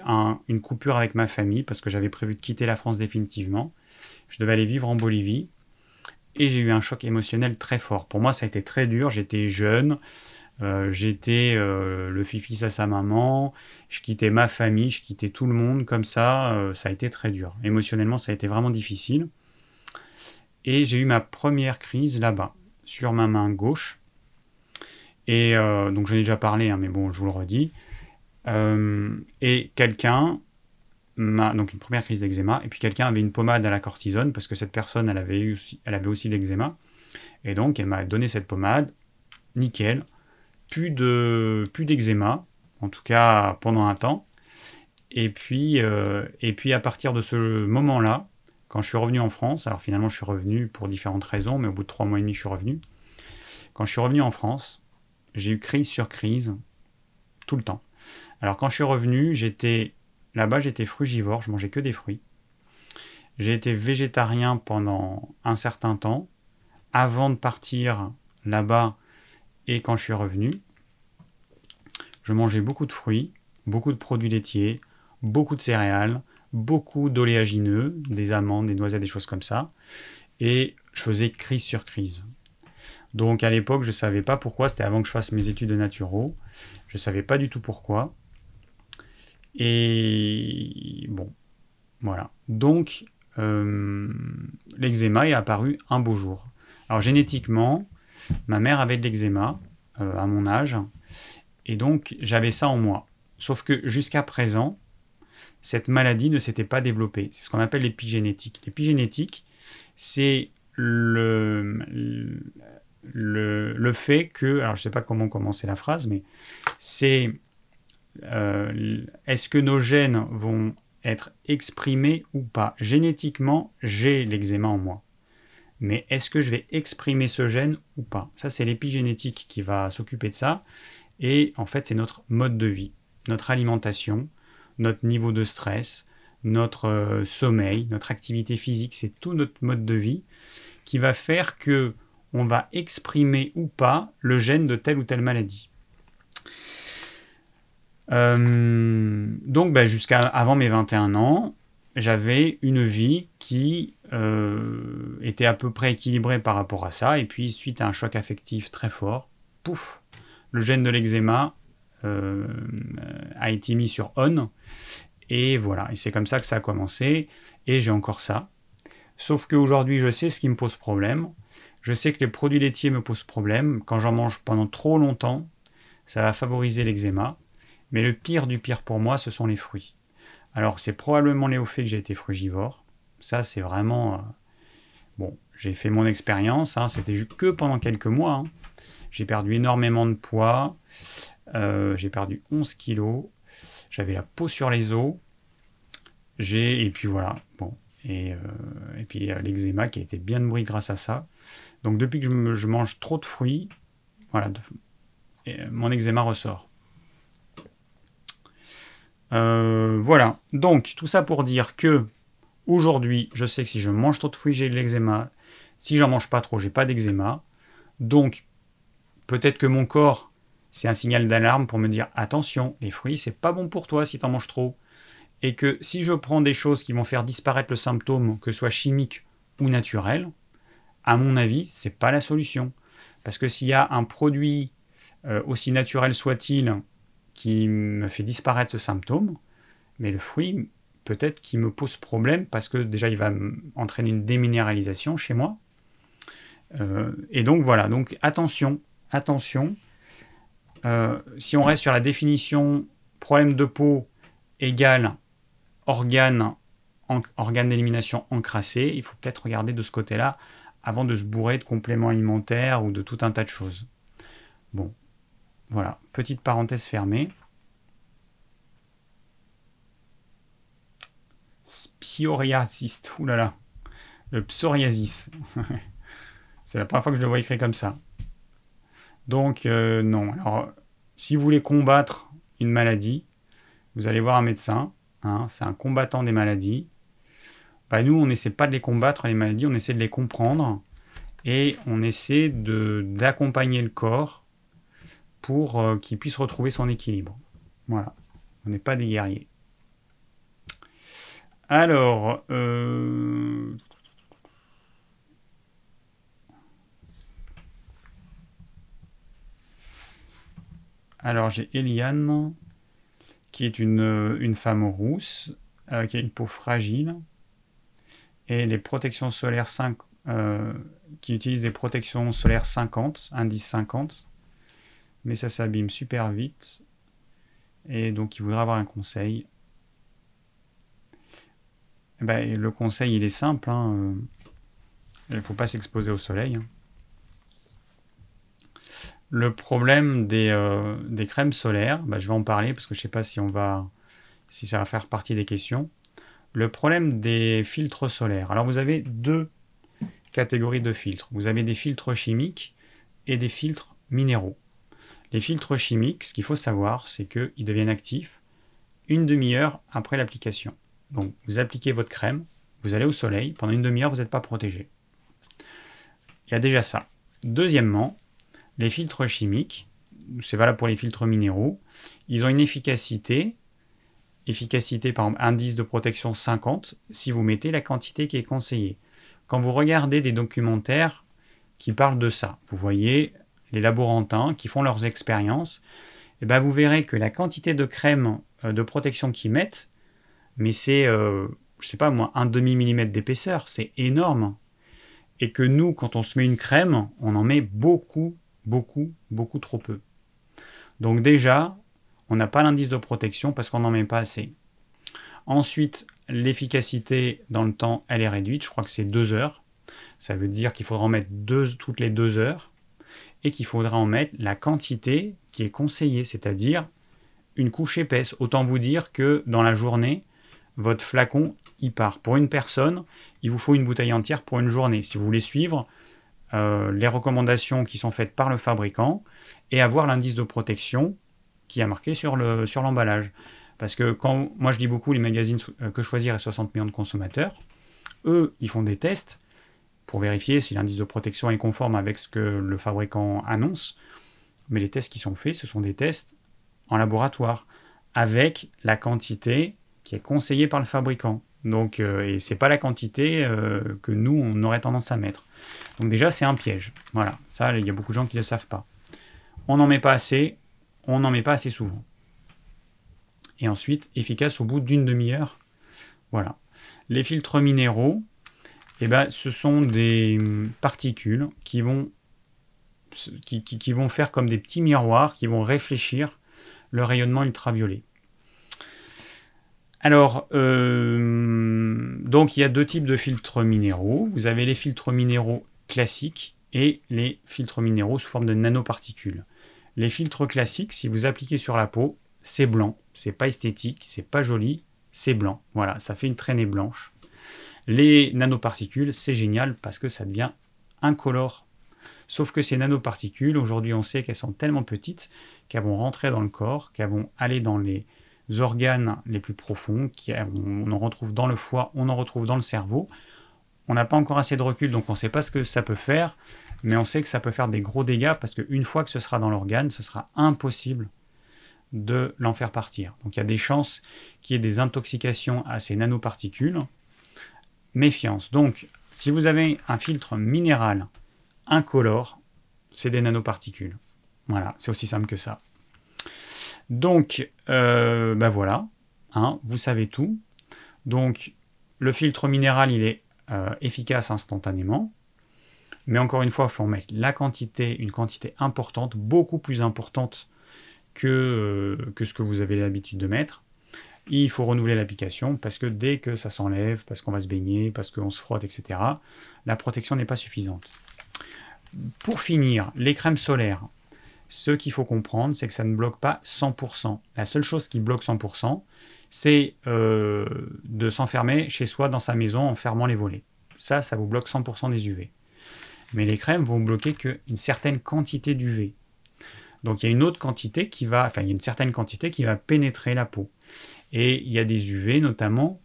une coupure avec ma famille parce que j'avais prévu de quitter la France définitivement. Je devais aller vivre en Bolivie. Et j'ai eu un choc émotionnel très fort. Pour moi, ça a été très dur. J'étais jeune. Euh, j'étais euh, le fils à sa maman. Je quittais ma famille. Je quittais tout le monde. Comme ça, euh, ça a été très dur. Émotionnellement, ça a été vraiment difficile. Et j'ai eu ma première crise là-bas, sur ma main gauche. Et donc j'en ai déjà parlé, hein, mais bon, je vous le redis. Et quelqu'un m'a donc une première crise d'eczéma, et puis quelqu'un avait une pommade à la cortisone parce que cette personne, elle avait aussi, elle avait aussi l'eczéma, et donc elle m'a donné cette pommade, nickel, plus de plus d'eczéma, en tout cas pendant un temps. Et puis, euh, et puis à partir de ce moment-là, quand je suis revenu en France, alors finalement je suis revenu pour différentes raisons, mais au bout de trois mois et demi je suis revenu. Quand je suis revenu en France, j'ai eu crise sur crise tout le temps. Alors quand je suis revenu, j'étais là-bas, j'étais frugivore, je mangeais que des fruits. J'ai été végétarien pendant un certain temps avant de partir là-bas et quand je suis revenu. Je mangeais beaucoup de fruits, beaucoup de produits laitiers, beaucoup de céréales, beaucoup d'oléagineux, des amandes, des noisettes, des choses comme ça. Et je faisais crise sur crise. Donc à l'époque, je ne savais pas pourquoi, c'était avant que je fasse mes études de naturaux. Je ne savais pas du tout pourquoi. Et bon, voilà. Donc euh, l'eczéma est apparu un beau jour. Alors génétiquement, ma mère avait de l'eczéma euh, à mon âge, et donc j'avais ça en moi. Sauf que jusqu'à présent, cette maladie ne s'était pas développée. C'est ce qu'on appelle l'épigénétique. L'épigénétique, c'est le, fait que, alors je ne sais pas comment commencer la phrase, mais c'est euh, est-ce que nos gènes vont être exprimés ou pas? Génétiquement, j'ai l'eczéma en moi. Mais est-ce que je vais exprimer ce gène ou pas? Ça, c'est l'épigénétique qui va s'occuper de ça. Et en fait, c'est notre mode de vie, notre alimentation, notre niveau de stress, notre euh, sommeil, notre activité physique, c'est tout notre mode de vie qui va faire que on va exprimer ou pas le gène de telle ou telle maladie. Euh, donc bah, jusqu'à avant mes 21 ans, j'avais une vie qui euh, était à peu près équilibrée par rapport à ça. Et puis suite à un choc affectif très fort, pouf, le gène de l'eczéma euh, a été mis sur on. Et voilà, et c'est comme ça que ça a commencé. Et j'ai encore ça. Sauf qu'aujourd'hui, je sais ce qui me pose problème. Je sais que les produits laitiers me posent problème. Quand j'en mange pendant trop longtemps, ça va favoriser l'eczéma. Mais le pire du pire pour moi, ce sont les fruits. Alors, c'est probablement lié au fait que j'ai été frugivore. Ça, c'est vraiment. Euh, bon, j'ai fait mon expérience. Hein. C'était que pendant quelques mois. Hein. J'ai perdu énormément de poids. Euh, j'ai perdu 11 kilos. J'avais la peau sur les os. J'ai et puis voilà. Bon et, euh, et puis l'eczéma qui a été bien nourri grâce à ça. Donc depuis que je, mange trop de fruits, voilà, mon eczéma ressort. Voilà. Donc tout ça pour dire que aujourd'hui, je sais que si je mange trop de fruits, j'ai de l'eczéma. Si j'en mange pas trop, j'ai pas d'eczéma. Donc peut-être que mon corps c'est un signal d'alarme pour me dire attention, les fruits, c'est pas bon pour toi si tu en manges trop. Et que si je prends des choses qui vont faire disparaître le symptôme, que ce soit chimique ou naturel, à mon avis, c'est pas la solution. Parce que s'il y a un produit, euh, aussi naturel soit-il, qui me fait disparaître ce symptôme, mais le fruit, peut-être qu'il me pose problème parce que déjà il va entraîner une déminéralisation chez moi. Euh, et donc voilà, donc attention, attention, euh, si on reste sur la définition problème de peau égale organe, organe d'élimination encrassé, il faut peut-être regarder de ce côté-là avant de se bourrer de compléments alimentaires ou de tout un tas de choses. Bon, voilà, petite parenthèse fermée. Psoriasis, oulala, le psoriasis. C'est la première fois que je le vois écrit comme ça. Donc, euh, non. Alors, si vous voulez combattre une maladie, vous allez voir un médecin. Hein, c'est un combattant des maladies. Bah, nous, on n'essaie pas de les combattre, les maladies, on essaie de les comprendre. Et on essaie d'accompagner le corps pour euh, qu'il puisse retrouver son équilibre. Voilà. On n'est pas des guerriers. Alors, euh, Alors j'ai Eliane, qui est une, femme rousse, euh, qui a une peau fragile, et les protections solaires 5, euh, qui utilise des protections solaires 50, indice 50, mais ça s'abîme super vite, et donc il voudrait avoir un conseil. Eh ben, le conseil il est simple, hein, euh, il ne faut pas s'exposer au soleil. Hein. Le problème des, euh, des crèmes solaires, bah, je vais en parler parce que je ne sais pas si, on va, si ça va faire partie des questions. Le problème des filtres solaires. Alors vous avez deux catégories de filtres. Vous avez des filtres chimiques et des filtres minéraux. Les filtres chimiques, ce qu'il faut savoir, c'est qu'ils deviennent actifs une demi-heure après l'application. Donc vous appliquez votre crème, vous allez au soleil, pendant une demi-heure, vous n'êtes pas protégé. Il y a déjà ça. Deuxièmement, les filtres chimiques, c'est valable pour les filtres minéraux, ils ont une efficacité, efficacité par exemple indice de protection 50, si vous mettez la quantité qui est conseillée. Quand vous regardez des documentaires qui parlent de ça. Vous voyez les laborantins qui font leurs expériences. Eh ben vous verrez que la quantité de crème euh, de protection qu'ils mettent, mais c'est, euh, je sais pas moi, un demi millimètre d'épaisseur, c'est énorme. Et que nous, quand on se met une crème, on en met beaucoup, beaucoup, beaucoup trop peu. Donc déjà, on n'a pas l'indice de protection parce qu'on n'en met pas assez. Ensuite, l'efficacité dans le temps, elle est réduite. Je crois que c'est deux heures. Ça veut dire qu'il faudra en mettre toutes les deux heures et qu'il faudra en mettre la quantité qui est conseillée, c'est-à-dire une couche épaisse. Autant vous dire que dans la journée, votre flacon, il part. Pour une personne, il vous faut une bouteille entière pour une journée. Si vous voulez suivre euh, les recommandations qui sont faites par le fabricant et avoir l'indice de protection qui a marqué sur l'emballage. Parce que quand moi je dis beaucoup les magazines euh, que choisir et 60 millions de consommateurs, eux ils font des tests pour vérifier si l'indice de protection est conforme avec ce que le fabricant annonce. Mais les tests qui sont faits, ce sont des tests en laboratoire avec la quantité qui est conseillée par le fabricant. Donc, euh, et c'est pas la quantité que nous on aurait tendance à mettre. Donc déjà, c'est un piège. Voilà, ça, il y a beaucoup de gens qui ne le savent pas. On n'en met pas assez, on n'en met pas assez souvent. Et ensuite, efficace au bout d'une demi-heure. Voilà. Les filtres minéraux, eh ben, ce sont des particules qui vont, qui, vont faire comme des petits miroirs, qui vont réfléchir le rayonnement ultraviolet. Alors, euh, donc il y a deux types de filtres minéraux. Vous avez les filtres minéraux classiques et les filtres minéraux sous forme de nanoparticules. Les filtres classiques, si vous appliquez sur la peau, c'est blanc, c'est pas esthétique, c'est pas joli, c'est blanc. Voilà, ça fait une traînée blanche. Les nanoparticules, c'est génial parce que ça devient incolore. Sauf que ces nanoparticules, aujourd'hui on sait qu'elles sont tellement petites qu'elles vont rentrer dans le corps, qu'elles vont aller dans les organes les plus profonds, qu'on en retrouve dans le foie, on en retrouve dans le cerveau. On n'a pas encore assez de recul, donc on ne sait pas ce que ça peut faire, mais on sait que ça peut faire des gros dégâts parce qu'une fois que ce sera dans l'organe, ce sera impossible de l'en faire partir. Donc il y a des chances qu'il y ait des intoxications à ces nanoparticules. Méfiance. Donc si vous avez un filtre minéral incolore, c'est des nanoparticules. Voilà, c'est aussi simple que ça. Donc, ben voilà, hein, vous savez tout. Donc, le filtre minéral, il est euh, efficace instantanément. Mais encore une fois, il faut mettre la quantité, une quantité importante, beaucoup plus importante que, euh, que ce que vous avez l'habitude de mettre. il faut renouveler l'application parce que dès que ça s'enlève, parce qu'on va se baigner, parce qu'on se frotte, etc., la protection n'est pas suffisante. Pour finir, les crèmes solaires. Ce qu'il faut comprendre, c'est que ça ne bloque pas 100%. La seule chose qui bloque 100%, c'est euh, de s'enfermer chez soi dans sa maison en fermant les volets. Ça, ça vous bloque 100% des UV. Mais les crèmes vont bloquer qu'une certaine quantité d'UV. Donc il y a une autre quantité qui va, enfin il y a une certaine quantité qui va pénétrer la peau. Et il y a des UV, notamment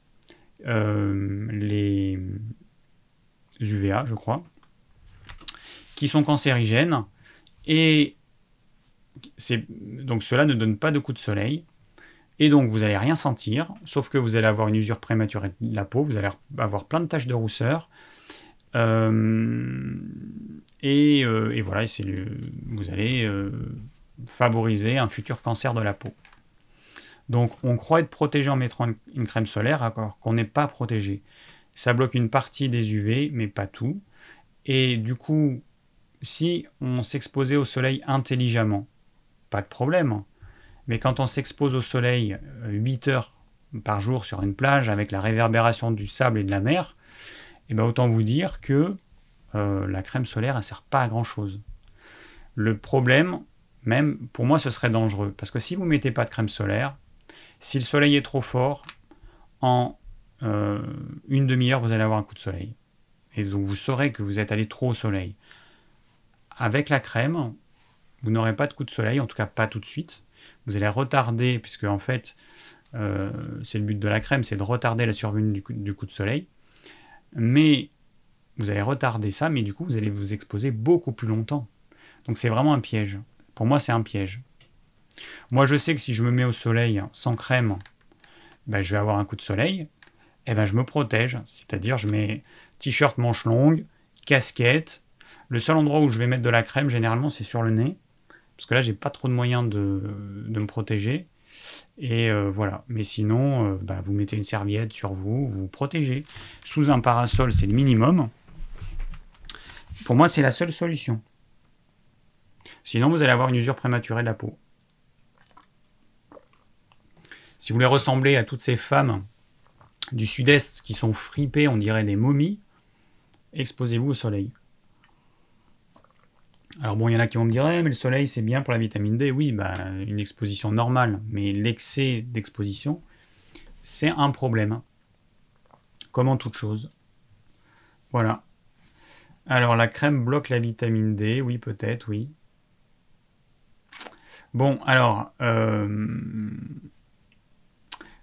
euh, les UVA, je crois, qui sont cancérigènes. Et donc cela ne donne pas de coup de soleil. Et donc vous n'allez rien sentir, sauf que vous allez avoir une usure prématurée de la peau, vous allez avoir plein de taches de rousseur. Euh, euh, et, voilà, vous allez euh, favoriser un futur cancer de la peau. Donc on croit être protégé en mettant une, crème solaire alors qu'on n'est pas protégé. Ça bloque une partie des UV, mais pas tout. Et du coup, si on s'exposait au soleil intelligemment, de problème. Mais quand on s'expose au soleil 8 euh, heures par jour sur une plage avec la réverbération du sable et de la mer, eh ben autant vous dire que euh, la crème solaire ne sert pas à grand chose. Le problème, même pour moi, ce serait dangereux parce que si vous ne mettez pas de crème solaire, si le soleil est trop fort, en euh, une demi-heure, vous allez avoir un coup de soleil. Et donc vous saurez que vous êtes allé trop au soleil. Avec la crème, vous n'aurez pas de coup de soleil, en tout cas pas tout de suite. Vous allez retarder, puisque en fait, euh, c'est le but de la crème, c'est de retarder la survenue du coup, de soleil. Mais vous allez retarder ça, mais du coup, vous allez vous exposer beaucoup plus longtemps. Donc c'est vraiment un piège. Pour moi, c'est un piège. Moi, je sais que si je me mets au soleil sans crème, ben, je vais avoir un coup de soleil. Et eh ben, je me protège, c'est-à-dire je mets t-shirt manche longue, casquette, Le seul endroit où je vais mettre de la crème, généralement, c'est sur le nez. Parce que là, j'ai pas trop de moyens de, me protéger. Et euh, voilà. Mais sinon, euh, bah, vous mettez une serviette sur vous, vous, vous protégez. Sous un parasol, c'est le minimum. Pour moi, c'est la seule solution. Sinon, vous allez avoir une usure prématurée de la peau. Si vous voulez ressembler à toutes ces femmes du sud-est qui sont fripées, on dirait des momies, exposez-vous au soleil. Alors bon, il y en a qui vont me dire, eh, mais le soleil c'est bien pour la vitamine D. Oui, bah, une exposition normale, mais l'excès d'exposition, c'est un problème. Comme en toute chose. Voilà. Alors la crème bloque la vitamine D, oui peut-être, oui. Bon, alors, euh,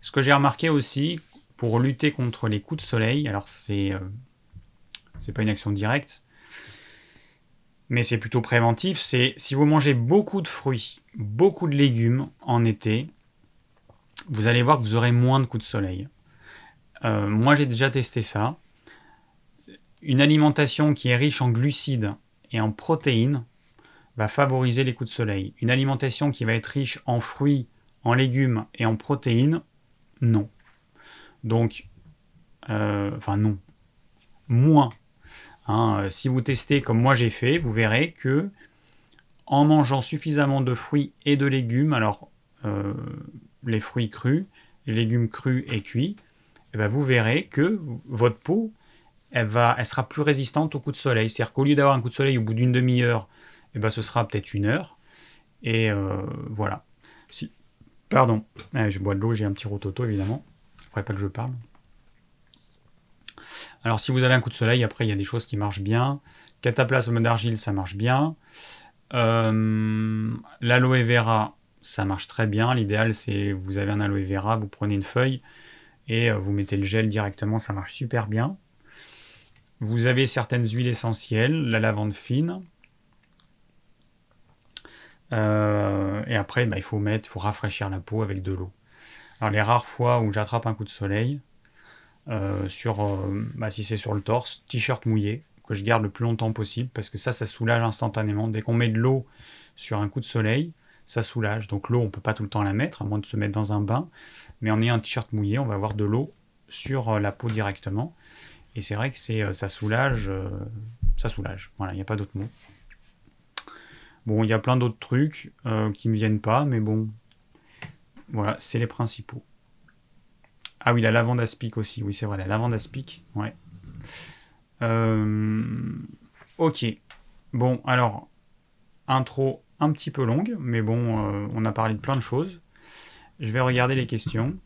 ce que j'ai remarqué aussi, pour lutter contre les coups de soleil, alors c'est euh, c'est pas une action directe, mais c'est plutôt préventif, c'est si vous mangez beaucoup de fruits, beaucoup de légumes en été, vous allez voir que vous aurez moins de coups de soleil. Euh, moi j'ai déjà testé ça. Une alimentation qui est riche en glucides et en protéines va favoriser les coups de soleil. Une alimentation qui va être riche en fruits, en légumes et en protéines, non. Donc, euh, enfin non, moins. Hein, si vous testez comme moi j'ai fait, vous verrez que en mangeant suffisamment de fruits et de légumes, alors euh, les fruits crus, les légumes crus et cuits, eh ben, vous verrez que votre peau, elle, va, elle sera plus résistante au coup de soleil. C'est-à-dire qu'au lieu d'avoir un coup de soleil au bout d'une demi-heure, eh ben, ce sera peut-être une heure. Et euh, voilà. Pardon, je bois de l'eau, j'ai un petit rototo évidemment. Il ne faudrait pas que je parle. Alors si vous avez un coup de soleil, après il y a des choses qui marchent bien. Cataplasme d'argile, ça marche bien. Euh, l'aloe vera, ça marche très bien. L'idéal, c'est vous avez un aloe vera, vous prenez une feuille et euh, vous mettez le gel directement, ça marche super bien. Vous avez certaines huiles essentielles, la lavande fine. Euh, et après, bah, il faut mettre, il faut rafraîchir la peau avec de l'eau. Alors les rares fois où j'attrape un coup de soleil, sur, euh, bah, si c'est sur le torse, t-shirt mouillé, que je garde le plus longtemps possible, parce que ça, ça soulage instantanément. Dès qu'on met de l'eau sur un coup de soleil, ça soulage. Donc l'eau, on peut pas tout le temps la mettre, à moins de se mettre dans un bain. Mais en ayant un t-shirt mouillé, on va avoir de l'eau sur euh, la peau directement. Et c'est vrai que ça soulage, ça soulage. Voilà, il n'y a pas d'autre mot. Bon, il y a plein d'autres trucs qui ne me viennent pas, mais bon, voilà, c'est les principaux. Ah oui, la lavande aspic aussi. Oui, c'est vrai, la lavande aspic. Ouais. Euh, ok. Bon, alors, intro un petit peu longue, mais bon, euh, on a parlé de plein de choses. Je vais regarder les questions.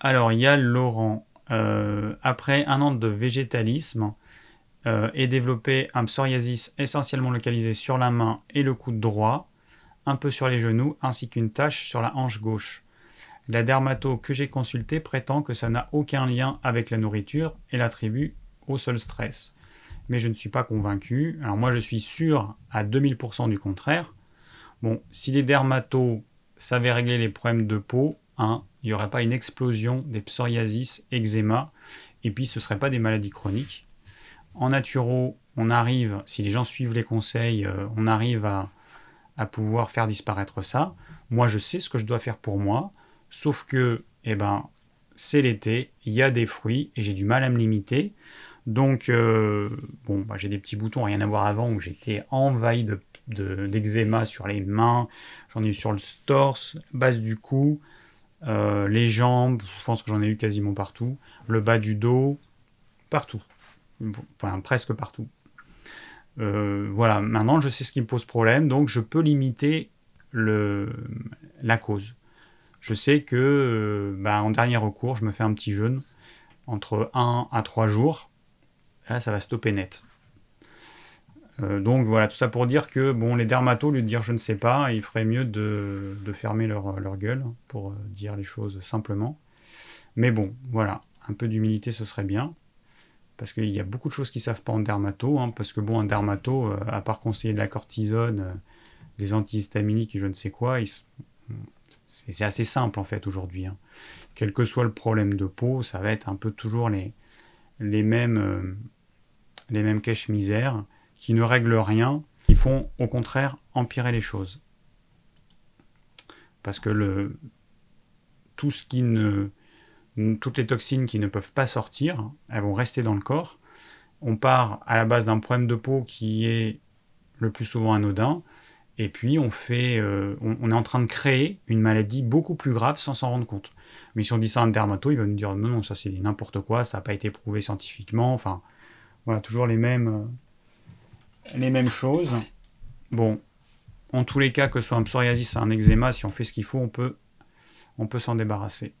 Alors, il y a Laurent. Euh, après un an de végétalisme et développé un psoriasis essentiellement localisé sur la main et le coude droit, un peu sur les genoux, ainsi qu'une tache sur la hanche gauche. La dermato que j'ai consultée prétend que ça n'a aucun lien avec la nourriture et l'attribue au seul stress. Mais je ne suis pas convaincu. Alors moi je suis sûr à 2000% du contraire. Bon, si les dermatos savaient régler les problèmes de peau, hein, il n'y aurait pas une explosion des psoriasis, eczéma, et puis ce ne seraient pas des maladies chroniques. En naturo, on arrive, si les gens suivent les conseils, euh, on arrive à, à pouvoir faire disparaître ça. Moi je sais ce que je dois faire pour moi. Sauf que, eh ben, c'est l'été, il y a des fruits et j'ai du mal à me limiter. Donc, euh, bon, bah, j'ai des petits boutons, rien à voir avant, où j'étais envahi d'eczéma de, sur les mains, j'en ai eu sur le torse, base du cou, euh, les jambes, je pense que j'en ai eu quasiment partout, le bas du dos, partout, enfin presque partout. Euh, voilà, maintenant je sais ce qui me pose problème, donc je peux limiter le, la cause je sais que euh, bah, en dernier recours, je me fais un petit jeûne entre 1 à 3 jours. Là, ça va stopper net. Euh, donc voilà, tout ça pour dire que bon, les dermatos, au lieu de dire je ne sais pas, il ferait mieux de, fermer leur, gueule pour euh, dire les choses simplement. Mais bon, voilà, un peu d'humilité ce serait bien. Parce qu'il y a beaucoup de choses qu'ils ne savent pas en dermato. Hein, parce que bon, un dermato, à part conseiller de la cortisone, des antihistaminiques et je ne sais quoi, ils, c'est assez simple en fait aujourd'hui. Hein. Quel que soit le problème de peau, ça va être un peu toujours les, mêmes, euh, les mêmes caches misères, qui ne règlent rien, qui font au contraire empirer les choses. Parce que toutes les toxines qui ne peuvent pas sortir, elles vont rester dans le corps. On part à la base d'un problème de peau qui est le plus souvent anodin, et puis on fait, euh, on, est en train de créer une maladie beaucoup plus grave sans s'en rendre compte. Mais si on dit ça à un dermato, il va nous dire non, non, ça c'est n'importe quoi, ça n'a pas été prouvé scientifiquement. Enfin, voilà, toujours les mêmes, euh, les mêmes choses. Bon, en tous les cas, que ce soit un psoriasis, un eczéma, si on fait ce qu'il faut, on peut, on peut s'en débarrasser.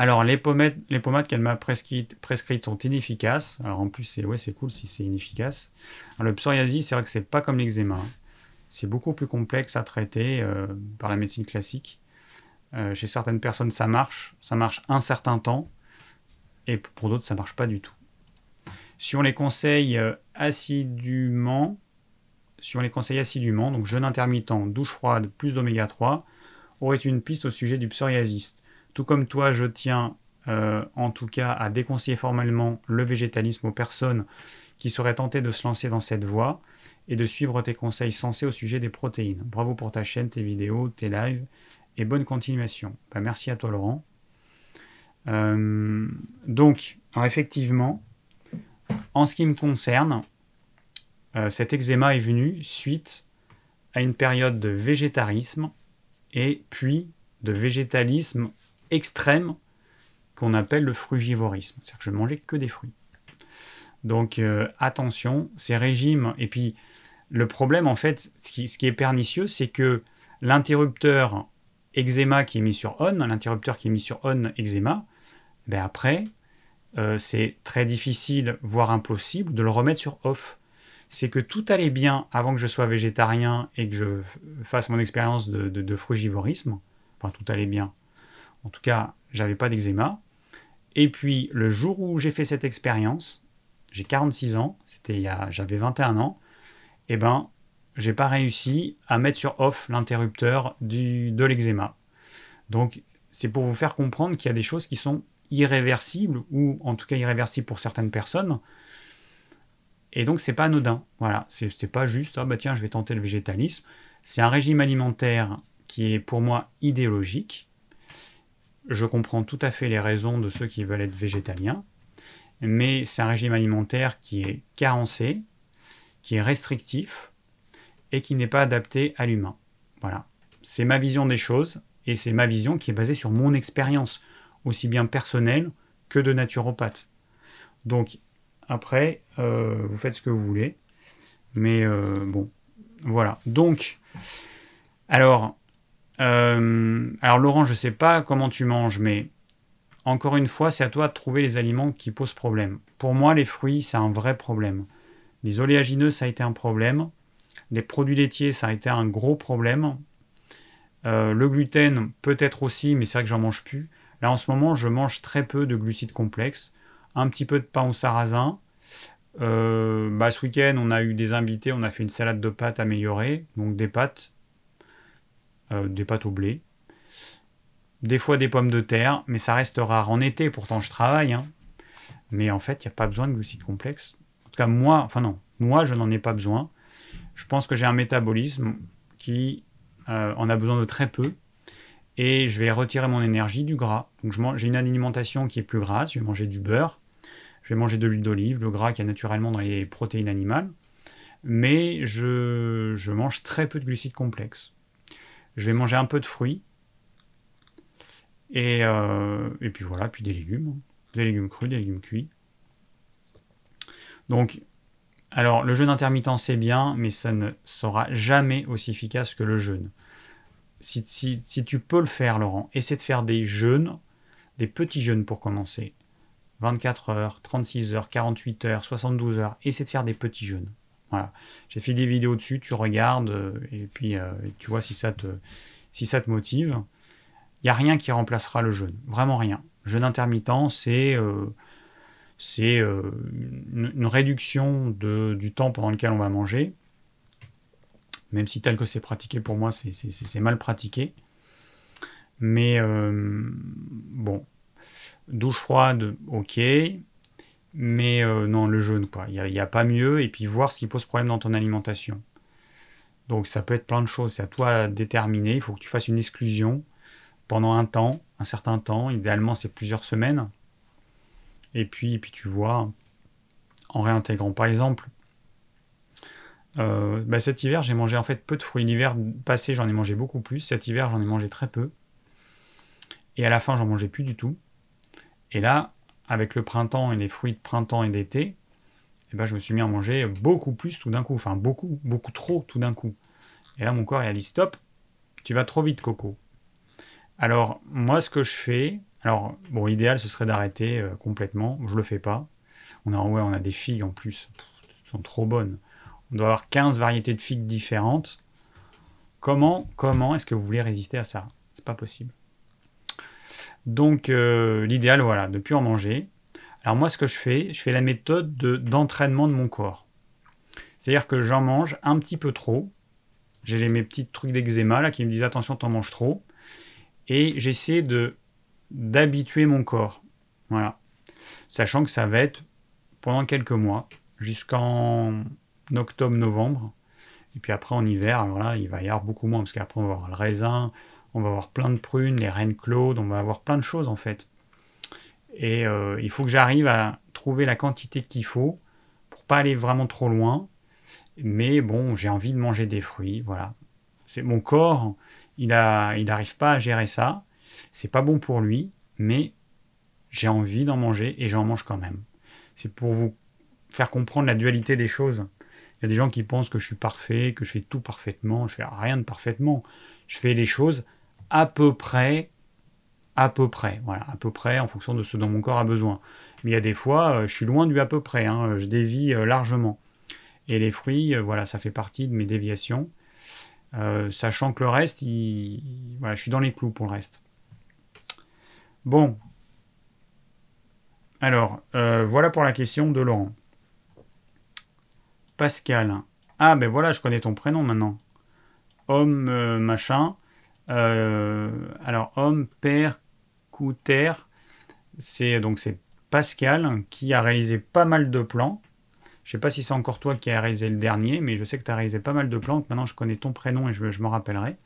Alors, les pommades, les pommades qu'elle m'a prescrites, sont inefficaces. Alors, en plus, c'est cool si c'est inefficace. le psoriasis, c'est vrai que c'est pas comme l'eczéma. Hein. C'est beaucoup plus complexe à traiter euh, par la médecine classique. Euh, chez certaines personnes, ça marche. Ça marche un certain temps. Et pour d'autres, ça marche pas du tout. Si on les conseille euh, assidûment, si on les conseille assidûment, donc jeûne intermittent, douche froide, plus d'oméga 3, aurait une piste au sujet du psoriasis. Tout comme toi, je tiens euh, en tout cas à déconseiller formellement le végétalisme aux personnes qui seraient tentées de se lancer dans cette voie et de suivre tes conseils sensés au sujet des protéines. Bravo pour ta chaîne, tes vidéos, tes lives et bonne continuation. Bah, merci à toi Laurent. Euh, donc, effectivement, en ce qui me concerne, euh, cet eczéma est venu suite à une période de végétarisme et puis de végétalisme extrême qu'on appelle le frugivorisme. C'est-à-dire que je ne mangeais que des fruits. Donc euh, attention, ces régimes, et puis le problème en fait, ce qui, est pernicieux, c'est que l'interrupteur eczéma qui est mis sur on, l'interrupteur qui est mis sur on eczéma, ben après, euh, c'est très difficile, voire impossible, de le remettre sur off. C'est que tout allait bien avant que je sois végétarien et que je fasse mon expérience de, de frugivorisme. Enfin, tout allait bien. En tout cas, j'avais pas d'eczéma. Et puis, le jour où j'ai fait cette expérience, j'ai 46 ans, c'était j'avais 21 ans, et eh ben, j'ai pas réussi à mettre sur off l'interrupteur de l'eczéma. Donc, c'est pour vous faire comprendre qu'il y a des choses qui sont irréversibles, ou en tout cas irréversibles pour certaines personnes. Et donc, c'est pas anodin. Voilà, c'est pas juste, ah bah tiens, je vais tenter le végétalisme. C'est un régime alimentaire qui est pour moi idéologique, je comprends tout à fait les raisons de ceux qui veulent être végétaliens, mais c'est un régime alimentaire qui est carencé, qui est restrictif et qui n'est pas adapté à l'humain. Voilà. C'est ma vision des choses et c'est ma vision qui est basée sur mon expérience, aussi bien personnelle que de naturopathe. Donc, après, euh, vous faites ce que vous voulez. Mais euh, bon, voilà. Donc, alors, euh, alors Laurent, je ne sais pas comment tu manges, mais encore une fois, c'est à toi de trouver les aliments qui posent problème. Pour moi, les fruits, c'est un vrai problème. Les oléagineux, ça a été un problème. Les produits laitiers, ça a été un gros problème. Euh, le gluten, peut-être aussi, mais c'est vrai que j'en mange plus. Là, en ce moment, je mange très peu de glucides complexes. Un petit peu de pain au sarrasin. Euh, bah, ce week-end, on a eu des invités, on a fait une salade de pâtes améliorée. Donc des pâtes euh, des pâtes au blé, des fois des pommes de terre, mais ça reste rare en été, pourtant je travaille. Hein. Mais en fait, il n'y a pas besoin de glucides complexes. En tout cas, moi, enfin non, moi je n'en ai pas besoin. Je pense que j'ai un métabolisme qui euh, en a besoin de très peu. Et je vais retirer mon énergie du gras. Donc j'ai une alimentation qui est plus grasse. Je vais manger du beurre. Je vais manger de l'huile d'olive, le gras qui y a naturellement dans les protéines animales. Mais je mange très peu de glucides complexes. Je vais manger un peu de fruits. Et, euh, et puis voilà, puis des légumes. Des légumes crus, des légumes cuits. Donc, alors le jeûne intermittent c'est bien, mais ça ne sera jamais aussi efficace que le jeûne. Si, si, tu peux le faire, Laurent, essaie de faire des jeûnes, des petits jeûnes pour commencer. 24 heures, 36 heures, 48 heures, 72 heures. Essaie de faire des petits jeûnes. Voilà. J'ai fait des vidéos dessus, tu regardes euh, et puis euh, tu vois si ça te, si ça te motive. Il n'y a rien qui remplacera le jeûne, vraiment rien. Le jeûne intermittent, c'est euh, une, réduction de, du temps pendant lequel on va manger. Même si tel que c'est pratiqué pour moi, c'est mal pratiqué. Mais bon, douche froide, ok. Mais euh, non, le jeûne, quoi. Il n'y a, pas mieux. Et puis voir ce qui pose problème dans ton alimentation. Donc ça peut être plein de choses. C'est à toi de déterminer. Il faut que tu fasses une exclusion pendant un temps, un certain temps. Idéalement, c'est plusieurs semaines. Et puis, puis tu vois, en réintégrant. Par exemple, euh, bah, cet hiver, j'ai mangé en fait peu de fruits. L'hiver passé, j'en ai mangé beaucoup plus. Cet hiver, j'en ai mangé très peu. Et à la fin, j'en mangeais plus du tout. Et là, avec le printemps et les fruits de printemps et d'été, eh ben, je me suis mis à manger beaucoup plus tout d'un coup. Enfin, beaucoup, beaucoup trop tout d'un coup. Et là, mon corps, il a dit stop, tu vas trop vite, Coco. Alors, moi, ce que je fais, alors, bon, l'idéal, ce serait d'arrêter euh, complètement. Je le fais pas. On a, ouais, on a des figues en plus. elles sont trop bonnes. On doit avoir 15 variétés de figues différentes. Comment, comment est-ce que vous voulez résister à ça? C'est pas possible. Donc euh, l'idéal, voilà, de plus en manger. Alors moi, ce que je fais, je fais la méthode d'entraînement de, mon corps. C'est-à-dire que j'en mange un petit peu trop. J'ai mes petits trucs d'eczéma là qui me disent attention, t'en manges trop. Et j'essaie de d'habituer mon corps. Voilà. Sachant que ça va être pendant quelques mois, jusqu'en octobre-novembre. Et puis après en hiver, alors là, il va y avoir beaucoup moins, parce qu'après on va avoir le raisin, on va avoir plein de prunes, les reines claudes, on va avoir plein de choses en fait. Et euh, il faut que j'arrive à trouver la quantité qu'il faut pour pas aller vraiment trop loin. Mais bon, j'ai envie de manger des fruits, voilà. C'est mon corps, il n'arrive pas à gérer ça. C'est pas bon pour lui, mais j'ai envie d'en manger et j'en mange quand même. C'est pour vous faire comprendre la dualité des choses. Il y a des gens qui pensent que je suis parfait, que je fais tout parfaitement. Je fais rien de parfaitement. Je fais les choses à peu près, à peu près, voilà, à peu près en fonction de ce dont mon corps a besoin. Mais il y a des fois, euh, je suis loin du à peu près, hein, je dévie euh, largement. Et les fruits, euh, voilà, ça fait partie de mes déviations. sachant que le reste, voilà, je suis dans les clous pour le reste. Bon. Alors, voilà pour la question de Laurent. Pascal. Ah, ben voilà, je connais ton prénom maintenant. Homme machin. Euh, alors, homme, père, couter, c'est donc c'est Pascal qui a réalisé pas mal de plans. Je sais pas si c'est encore toi qui as réalisé le dernier, mais je sais que tu as réalisé pas mal de plans. Maintenant, je connais ton prénom et je, je me rappellerai.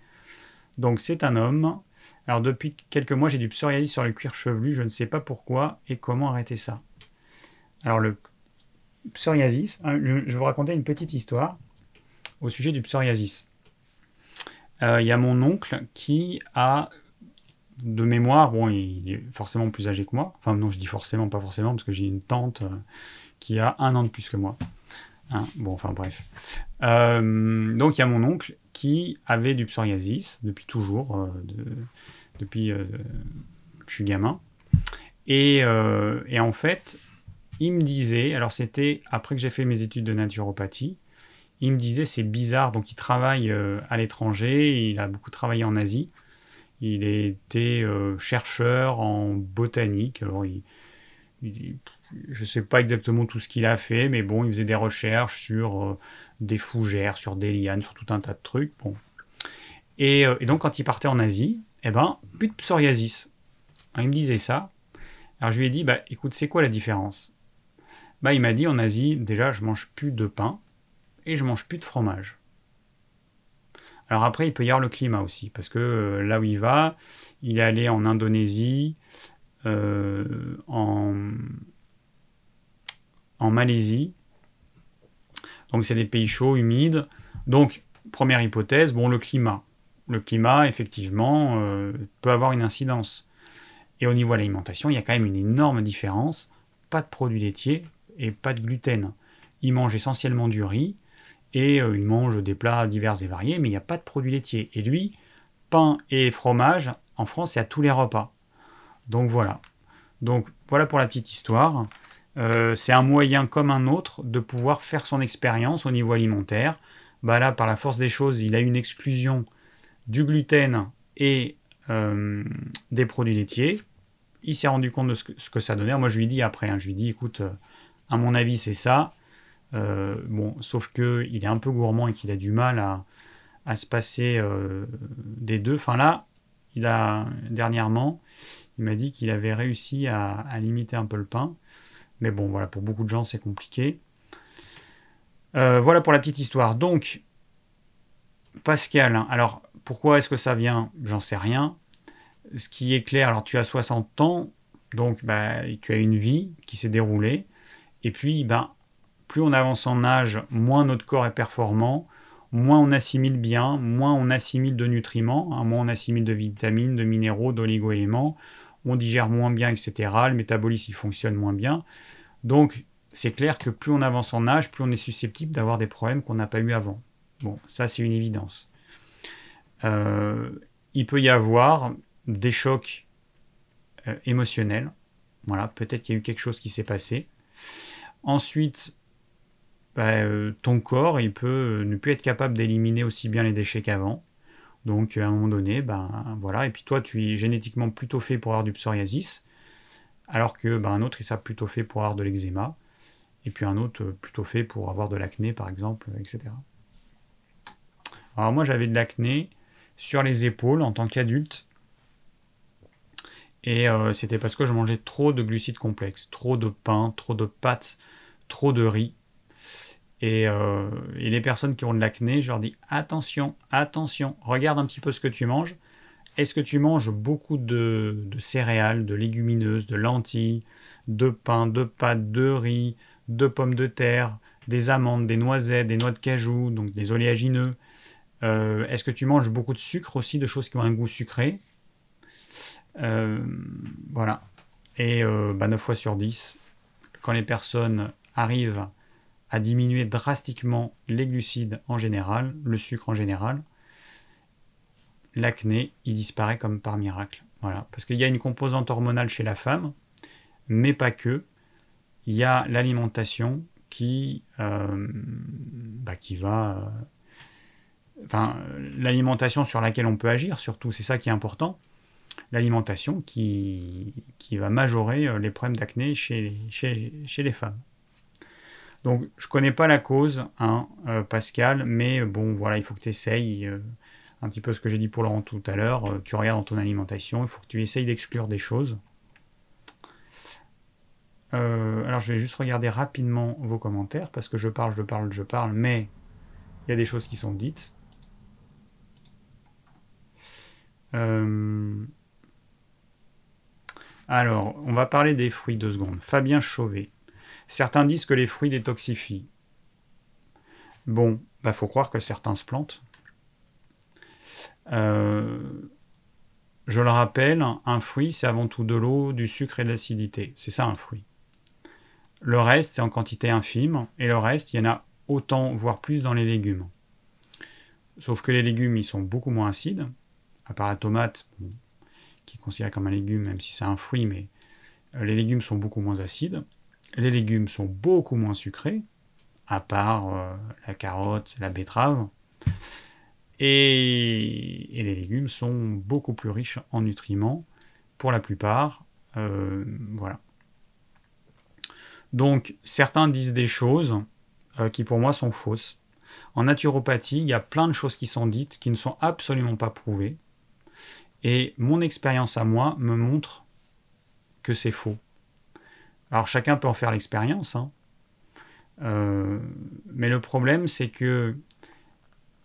Donc, c'est un homme. Alors, depuis quelques mois, j'ai du psoriasis sur le cuir chevelu. Je ne sais pas pourquoi et comment arrêter ça. Alors, le psoriasis, hein, je vais vous raconter une petite histoire au sujet du psoriasis. Euh, il y a mon oncle qui a de mémoire, bon, il est forcément plus âgé que moi. Enfin, non, je dis forcément, pas forcément, parce que j'ai une tante euh, qui a un an de plus que moi. Hein, bon, enfin, bref. Euh, donc, il y a mon oncle qui avait du psoriasis depuis toujours, depuis que je suis gamin. Et, et, en fait, il me disait, alors c'était après que j'ai fait mes études de naturopathie, il me disait c'est bizarre, donc il travaille euh, à l'étranger, il a beaucoup travaillé en Asie. Il était euh, chercheur en botanique. Alors, il, je ne sais pas exactement tout ce qu'il a fait, mais bon, il faisait des recherches sur euh, des fougères, sur des lianes, sur tout un tas de trucs. Bon. Et, donc, quand il partait en Asie, eh ben, plus de psoriasis. il me disait ça. Alors, je lui ai dit, bah, écoute, c'est quoi la différence? Bah, Il m'a dit, en Asie, déjà, je mange plus de pain et je mange plus de fromage. Alors après, il peut y avoir le climat aussi, parce que euh, là où il va, il est allé en Indonésie, euh, en, en Malaisie. Donc c'est des pays chauds, humides. Donc, première hypothèse, bon, le climat. Le climat, effectivement, euh, peut avoir une incidence. Et au niveau de l'alimentation, il y a quand même une énorme différence. Pas de produits laitiers et pas de gluten. Il mange essentiellement du riz, et euh, il mange des plats divers et variés, mais il n'y a pas de produits laitiers. Et lui, pain et fromage, en France, c'est à tous les repas. Donc voilà. Donc voilà pour la petite histoire. Euh, c'est un moyen comme un autre de pouvoir faire son expérience au niveau alimentaire. Bah là, par la force des choses, il a une exclusion du gluten et euh, des produits laitiers. Il s'est rendu compte de ce que, ça donnait. Moi, je lui dit après, hein, je lui dit, écoute, à mon avis, c'est ça. Euh, bon, sauf qu'il est un peu gourmand et qu'il a du mal à, se passer euh, des deux. Enfin là, il a dernièrement, il m'a dit qu'il avait réussi à, limiter un peu le pain. Mais bon, voilà, pour beaucoup de gens, c'est compliqué. Euh, voilà pour la petite histoire. Donc, Pascal, alors pourquoi est-ce que ça vient? J'en sais rien. Ce qui est clair, alors tu as 60 ans, donc bah, tu as une vie qui s'est déroulée. Et puis, ben, plus on avance en âge, moins notre corps est performant, moins on assimile bien, moins on assimile de nutriments, hein, moins on assimile de vitamines, de minéraux, d'oligo-éléments, on digère moins bien, etc. Le métabolisme fonctionne moins bien. Donc c'est clair que plus on avance en âge, plus on est susceptible d'avoir des problèmes qu'on n'a pas eu avant. Bon, ça c'est une évidence. Euh, il peut y avoir des chocs euh, émotionnels. Voilà, peut-être qu'il y a eu quelque chose qui s'est passé. Ensuite, bah, euh, ton corps, il peut ne plus être capable d'éliminer aussi bien les déchets qu'avant. Donc à un moment donné, ben voilà. Et puis toi, tu es génétiquement plutôt fait pour avoir du psoriasis, alors que ben, un autre, il sera plutôt fait pour avoir de l'eczéma, et puis un autre plutôt fait pour avoir de l'acné, par exemple, etc. Alors moi, j'avais de l'acné sur les épaules en tant qu'adulte. Et euh, c'était parce que je mangeais trop de glucides complexes, trop de pain, trop de pâtes, trop de riz. Euh, et, les personnes qui ont de l'acné, je leur dis attention, attention, regarde un petit peu ce que tu manges. Est-ce que tu manges beaucoup de, céréales, de légumineuses, de lentilles, de pain, de pâtes, de riz, de pommes de terre, des amandes, des noisettes, des noix de cajou, donc des oléagineux? Euh, Est-ce que tu manges beaucoup de sucre aussi, de choses qui ont un goût sucré? Euh, Voilà. Et 9 bah, fois sur 10, quand les personnes arrivent à diminuer drastiquement les glucides en général, le sucre en général, l'acné, il disparaît comme par miracle. Voilà. Parce qu'il y a une composante hormonale chez la femme, mais pas que. Il y a l'alimentation qui, euh, bah, va. Euh, enfin, l'alimentation sur laquelle on peut agir, surtout, c'est ça qui est important. L'alimentation qui, va majorer euh, les problèmes d'acné chez les femmes. Donc, je connais pas la cause, hein, euh, Pascal, mais bon, voilà, il faut que tu essayes euh, un petit peu ce que j'ai dit pour Laurent tout à l'heure. Euh, tu regardes dans ton alimentation, il faut que tu essayes d'exclure des choses. alors, je vais juste regarder rapidement vos commentaires parce que je parle, je parle, je parle, mais il y a des choses qui sont dites. Alors, on va parler des fruits deux secondes. Fabien Chauvet. Certains disent que les fruits détoxifient. Bon, bah faut croire que certains se plantent. Euh, je le rappelle, un fruit, c'est avant tout de l'eau, du sucre et de l'acidité. C'est ça un fruit. Le reste, c'est en quantité infime, et le reste, il y en a autant, voire plus dans les légumes. Sauf que les légumes, ils sont beaucoup moins acides, à part la tomate, qui est considérée comme un légume, même si c'est un fruit, mais euh, les légumes sont beaucoup moins acides. Les légumes sont beaucoup moins sucrés, à part euh, la carotte, la betterave. Et, les légumes sont beaucoup plus riches en nutriments, pour la plupart. Euh, voilà. Donc, certains disent des choses euh, qui pour moi sont fausses. En naturopathie, il y a plein de choses qui sont dites qui ne sont absolument pas prouvées. Et mon expérience à moi me montre que c'est faux. Alors chacun peut en faire l'expérience, hein. euh, mais le problème c'est que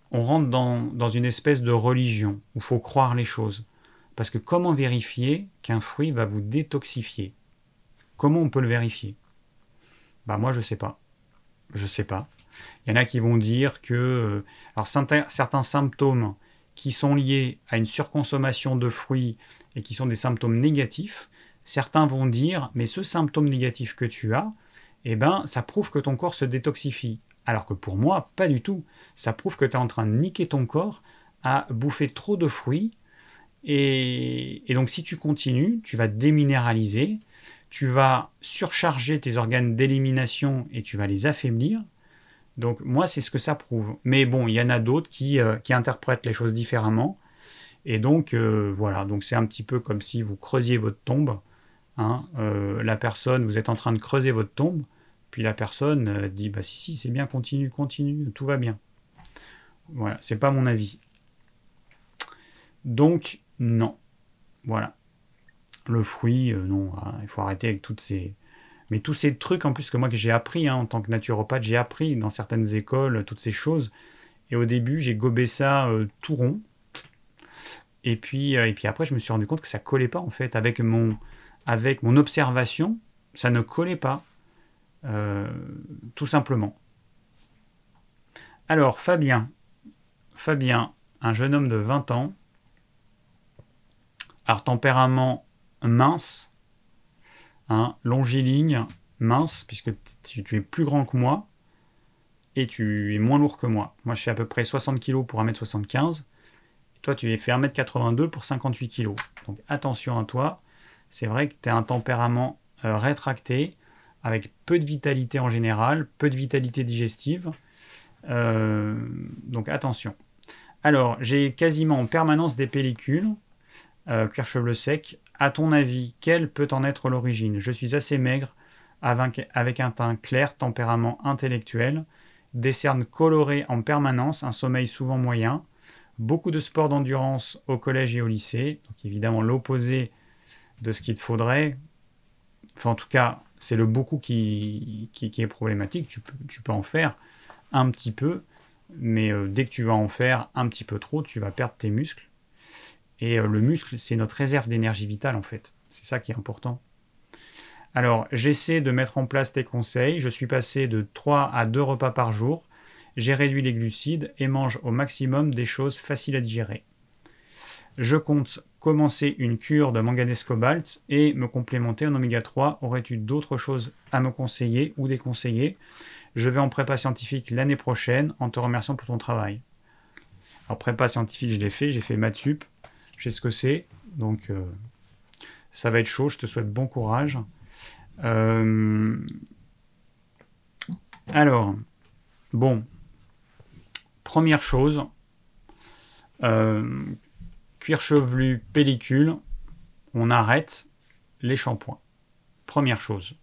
on rentre dans, une espèce de religion où il faut croire les choses. Parce que comment vérifier qu'un fruit va vous détoxifier? Comment on peut le vérifier? Bah moi je sais pas. Je sais pas. Il y en a qui vont dire que euh, alors certains symptômes qui sont liés à une surconsommation de fruits et qui sont des symptômes négatifs, certains vont dire, mais ce symptôme négatif que tu as, eh ben, ça prouve que ton corps se détoxifie. Alors que pour moi, pas du tout. Ça prouve que tu es en train de niquer ton corps à bouffer trop de fruits. Et, donc si tu continues, tu vas déminéraliser, tu vas surcharger tes organes d'élimination et tu vas les affaiblir. Donc moi, c'est ce que ça prouve. Mais bon, il y en a d'autres qui, euh, interprètent les choses différemment. Et donc euh, voilà, donc c'est un petit peu comme si vous creusiez votre tombe Hein, euh, la personne, vous êtes en train de creuser votre tombe, puis la personne euh, dit bah si si c'est bien, continue, continue, tout va bien. Voilà, c'est pas mon avis. Donc non, voilà. Le fruit, euh, non, hein, il faut arrêter avec toutes ces Mais tous ces trucs, en plus que moi que j'ai appris hein, en tant que naturopathe, j'ai appris dans certaines écoles toutes ces choses. Et au début, j'ai gobé ça tout rond. Et puis, et puis après, je me suis rendu compte que ça collait pas en fait avec mon, avec mon observation, ça ne collait pas, euh, tout simplement. Alors Fabien, Fabien, un jeune homme de 20 ans, alors tempérament mince, hein, longiligne, mince, puisque tu, es plus grand que moi et tu es moins lourd que moi. Moi, je fais à peu près 60 kg pour 1m75. toi, tu es fait 1m82 pour 58 kg. Donc attention à toi. C'est vrai que tu as un tempérament euh, rétracté, avec peu de vitalité en général, peu de vitalité digestive. Euh, donc attention. Alors, j'ai quasiment en permanence des pellicules, euh, cuir chevelu sec, à ton avis, quelle peut en être l'origine? Je suis assez maigre, avec un teint clair, tempérament intellectuel, des cernes colorées en permanence, un sommeil souvent moyen, beaucoup de sport d'endurance au collège et au lycée, donc évidemment l'opposé de ce qu'il te faudrait. Enfin, en tout cas, c'est le beaucoup qui, est problématique. Tu peux, tu peux en faire un petit peu, mais euh, dès que tu vas en faire un petit peu trop, tu vas perdre tes muscles. Et euh, le muscle, c'est notre réserve d'énergie vitale en fait. C'est ça qui est important. Alors, j'essaie de mettre en place tes conseils. Je suis passé de 3 à 2 repas par jour. J'ai réduit les glucides et mange au maximum des choses faciles à digérer. Je compte commencer une cure de manganèse cobalt et me complémenter en oméga 3. Aurais-tu d'autres choses à me conseiller ou déconseiller? Je vais en prépa scientifique l'année prochaine en te remerciant pour ton travail. Alors prépa scientifique, je l'ai fait, j'ai fait maths sup, je sais ce que c'est. Donc, euh, ça va être chaud. Je te souhaite bon courage. Euh, alors, bon. Première chose. Euh, cuir chevelu, pellicule. On arrête les shampoings. Première chose.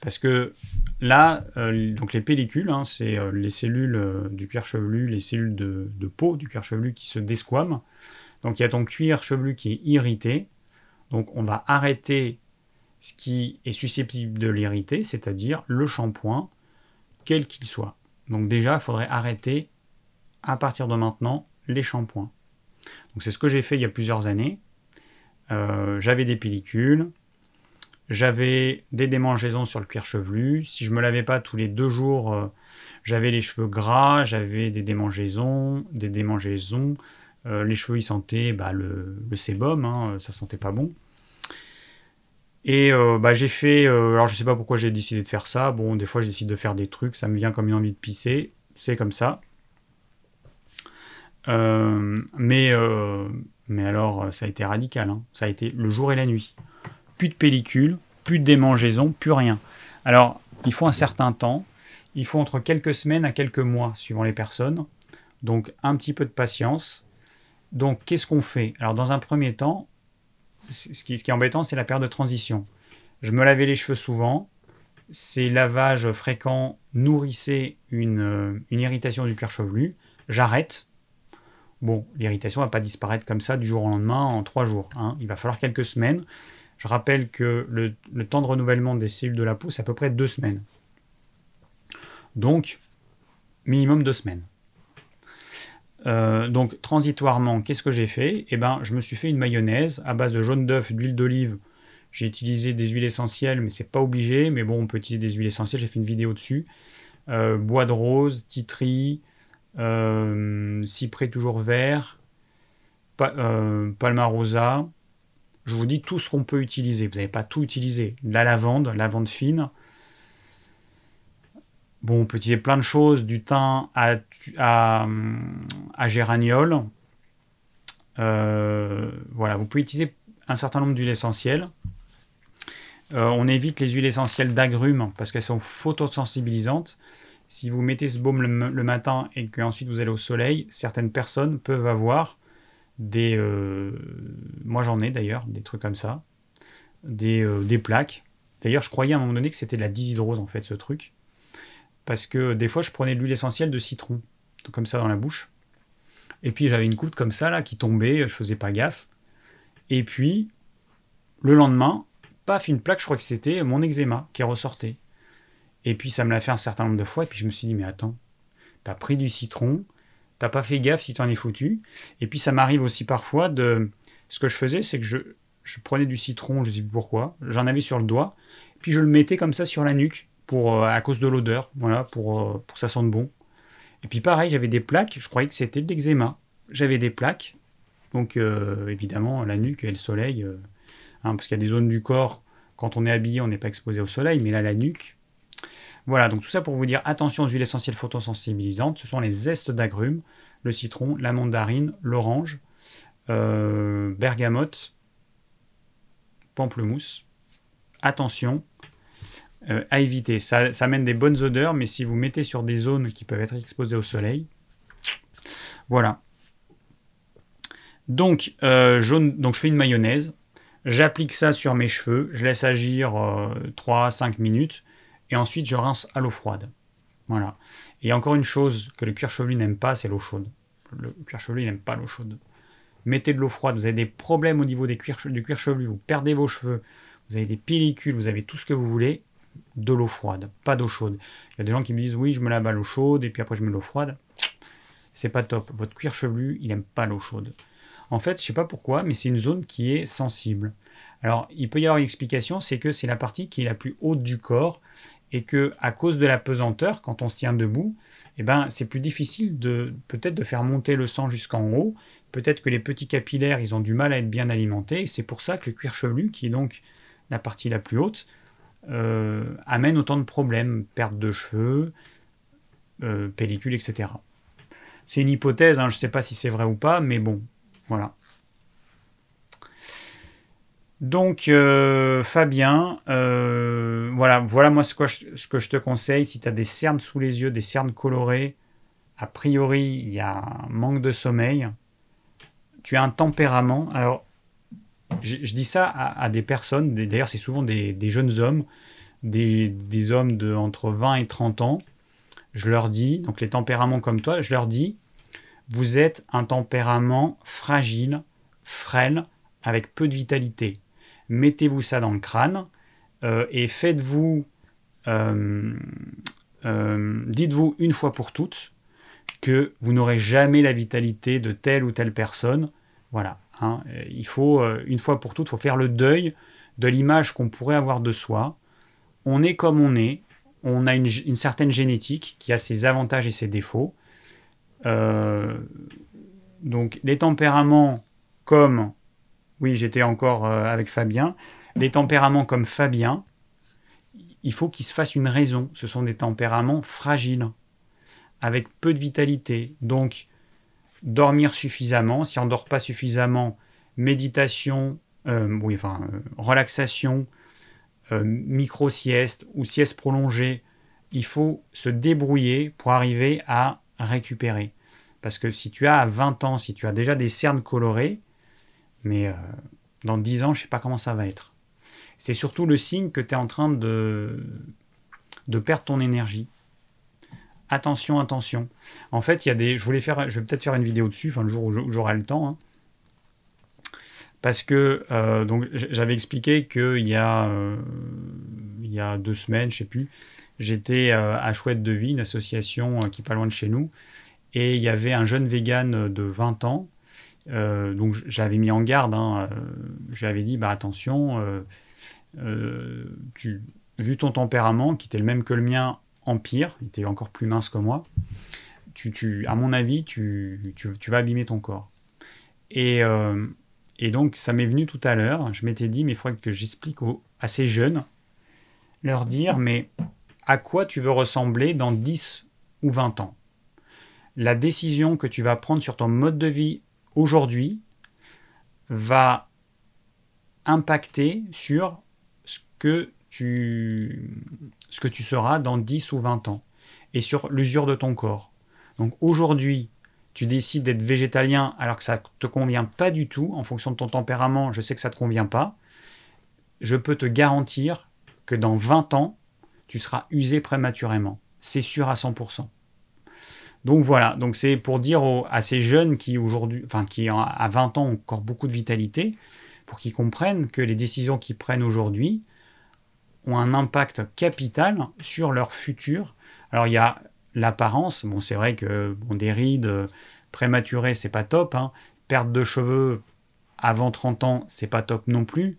Parce que là, donc les pellicules, hein, c'est les cellules du cuir chevelu, les cellules de, de, peau du cuir chevelu qui se desquament. Donc il y a ton cuir chevelu qui est irrité. Donc on va arrêter ce qui est susceptible de l'irriter, c'est-à-dire le shampoing, quel qu'il soit. Donc déjà, il faudrait arrêter à partir de maintenant les shampoings. Donc c'est ce que j'ai fait il y a plusieurs années. Euh, j'avais des pellicules, j'avais des démangeaisons sur le cuir chevelu. Si je me lavais pas tous les deux jours, euh, j'avais les cheveux gras, j'avais des démangeaisons, des démangeaisons, euh, les cheveux, ils sentaient bah, le, sébum, hein, ça sentait pas bon. Et bah, j'ai fait, alors je sais pas pourquoi j'ai décidé de faire ça. Bon, des fois, je décide de faire des trucs, ça me vient comme une envie de pisser, c'est comme ça. Mais, mais alors, ça a été radical. Hein. Ça a été le jour et la nuit. Plus de pellicule, plus de démangeaison, plus rien. Alors, il faut un certain temps. Il faut entre quelques semaines à quelques mois, suivant les personnes. Donc, un petit peu de patience. Donc, qu'est-ce qu'on fait? Alors, dans un premier temps, ce qui, est embêtant, c'est la période de transition. Je me lavais les cheveux souvent. Ces lavages fréquents nourrissaient une, euh, irritation du cuir chevelu. J'arrête. Bon, l'irritation ne va pas disparaître comme ça du jour au lendemain en trois jours. Hein. Il va falloir quelques semaines. Je rappelle que le, temps de renouvellement des cellules de la peau, c'est à peu près deux semaines. Donc, minimum deux semaines. Euh, donc transitoirement, qu'est-ce que j'ai fait? Eh ben, je me suis fait une mayonnaise à base de jaune d'œuf, d'huile d'olive. J'ai utilisé des huiles essentielles, mais c'est pas obligé. Mais bon, on peut utiliser des huiles essentielles. J'ai fait une vidéo dessus. Euh, bois de rose, titri, cyprès toujours vert, palmarosa. Je vous dis tout ce qu'on peut utiliser. Vous n'avez pas tout utilisé. La lavande, lavande fine, Bon, on peut utiliser plein de choses, du thym à, à, à géraniol. Euh, voilà, vous pouvez utiliser un certain nombre d'huiles essentielles. Euh, on évite les huiles essentielles d'agrumes parce qu'elles sont photosensibilisantes. Si vous mettez ce baume le, matin et qu'ensuite vous allez au soleil, certaines personnes peuvent avoir des... Euh, moi j'en ai d'ailleurs, des trucs comme ça. Des, des plaques. D'ailleurs, je croyais à un moment donné que c'était de la dishydrose en fait, ce truc parce que des fois je prenais de l'huile essentielle de citron, comme ça dans la bouche. Et puis j'avais une goutte comme ça là qui tombait, je faisais pas gaffe. Et puis le lendemain, paf, une plaque, je crois que c'était mon eczéma qui ressortait. Et puis ça me l'a fait un certain nombre de fois, et puis je me suis dit, mais attends, t'as pris du citron, t'as pas fait gaffe si t'en es foutu. Et puis ça m'arrive aussi parfois de. Ce que je faisais, c'est que je, prenais du citron, je sais plus pourquoi, j'en avais sur le doigt, puis je le mettais comme ça sur la nuque, pour, euh, à cause de l'odeur, voilà, pour, euh, pour que ça sente bon. Et puis pareil, j'avais des plaques, je croyais que c'était de l'eczéma. J'avais des plaques, donc euh, évidemment la nuque et le soleil, hein, parce qu'il y a des zones du corps, quand on est habillé, on n'est pas exposé au soleil, mais là la nuque, voilà, donc tout ça pour vous dire attention aux huiles essentielles photosensibilisantes. Ce sont les zestes d'agrumes, le citron, la mandarine, l'orange, euh, bergamote, pamplemousse. Attention euh, à éviter. Ça, ça amène des bonnes odeurs, mais si vous mettez sur des zones qui peuvent être exposées au soleil, voilà. Donc, euh, je fais une mayonnaise. J'applique ça sur mes cheveux. Je laisse agir 3-5 minutes et ensuite je rince à l'eau froide. Voilà. Et encore une chose que le cuir chevelu n'aime pas, c'est l'eau chaude. Le cuir chevelu n'aime pas l'eau chaude. Mettez de l'eau froide, vous avez des problèmes au niveau des du cuir chevelu, vous perdez vos cheveux, vous avez des pellicules, vous avez tout ce que vous voulez, de l'eau froide, pas d'eau chaude. Il y a des gens qui me disent oui, je me lave à l'eau chaude et puis après je mets l'eau froide. C'est pas top. Votre cuir chevelu, il n'aime pas l'eau chaude. En fait, je sais pas pourquoi, mais c'est une zone qui est sensible. Alors, il peut y avoir une explication, c'est que c'est la partie qui est la plus haute du corps et que à cause de la pesanteur, quand on se tient debout, eh ben, c'est plus difficile de peut-être de faire monter le sang jusqu'en haut. Peut-être que les petits capillaires, ils ont du mal à être bien alimentés. c'est pour ça que le cuir chevelu, qui est donc la partie la plus haute, euh, amène autant de problèmes, perte de cheveux, euh, pellicule, etc. C'est une hypothèse, hein, je ne sais pas si c'est vrai ou pas, mais bon, voilà. Donc, euh, Fabien, euh, voilà, voilà moi ce que, je, te conseille. Si tu as des cernes sous les yeux, des cernes colorées, a priori, il y a un manque de sommeil. Tu as un tempérament. Alors, je, dis ça à, des personnes, d'ailleurs, c'est souvent des, jeunes hommes, des, hommes de entre 20 et 30 ans. Je leur dis, donc les tempéraments comme toi, je leur dis, vous êtes un tempérament fragile, frêle, avec peu de vitalité mettez-vous ça dans le crâne euh, et faites-vous, euh, euh, dites-vous une fois pour toutes que vous n'aurez jamais la vitalité de telle ou telle personne. Voilà, hein. il faut une fois pour toutes, faire le deuil de l'image qu'on pourrait avoir de soi. On est comme on est, on a une certaine génétique qui a ses avantages et ses défauts. donc les tempéraments comme oui, j'étais encore euh, avec Fabien. Les tempéraments comme Fabien, il faut qu'ils se fassent une raison. Ce sont des tempéraments fragiles, avec peu de vitalité. Donc, dormir suffisamment. Si on ne dort pas suffisamment, méditation, euh, euh, relaxation, micro-sieste ou sieste prolongée, il faut se débrouiller pour arriver à récupérer. Parce que si tu as 20 ans, si tu as déjà des cernes colorées, mais euh, dans 10 ans, je ne sais pas comment ça va être. C'est surtout le signe que tu es en train de, perdre ton énergie. Attention, attention. En fait, il y a des. Je voulais faire. Je vais peut-être faire une vidéo dessus, enfin le jour où j'aurai le temps. Hein. Parce que euh, j'avais expliqué qu'il y a euh, il y a deux semaines, je sais plus, j'étais à Chouette de Vie, une association qui est pas loin de chez nous, et il y avait un jeune vegan de 20 ans euh, donc j'avais mis en garde, hein, euh, j'avais dit bah attention, euh, tu, vu ton tempérament qui était le même que le mien en pire, il était encore plus mince que moi, tu, tu à mon avis tu, tu, tu, vas abîmer ton corps. Et, et donc ça m'est venu tout à l'heure, je m'étais dit mais il faudrait que j'explique à ces jeunes, leur dire mais à quoi tu veux ressembler dans 10 ou 20 ans? La décision que tu vas prendre sur ton mode de vie aujourd'hui va impacter sur ce que tu, seras dans 10 ou 20 ans et sur l'usure de ton corps. Donc aujourd'hui, tu décides d'être végétalien alors que ça ne te convient pas du tout, en fonction de ton tempérament, je sais que ça ne te convient pas, je peux te garantir que dans 20 ans, tu seras usé prématurément. C'est sûr à 100%. Donc voilà, donc c'est pour dire à ces jeunes qui aujourd'hui, à 20 ans ont encore beaucoup de vitalité, pour qu'ils comprennent que les décisions qu'ils prennent aujourd'hui ont un impact capital sur leur futur. Alors il y a l'apparence, bon c'est vrai que bon, des rides euh, prématurées c'est pas top, hein. perte de cheveux avant 30 ans c'est pas top non plus,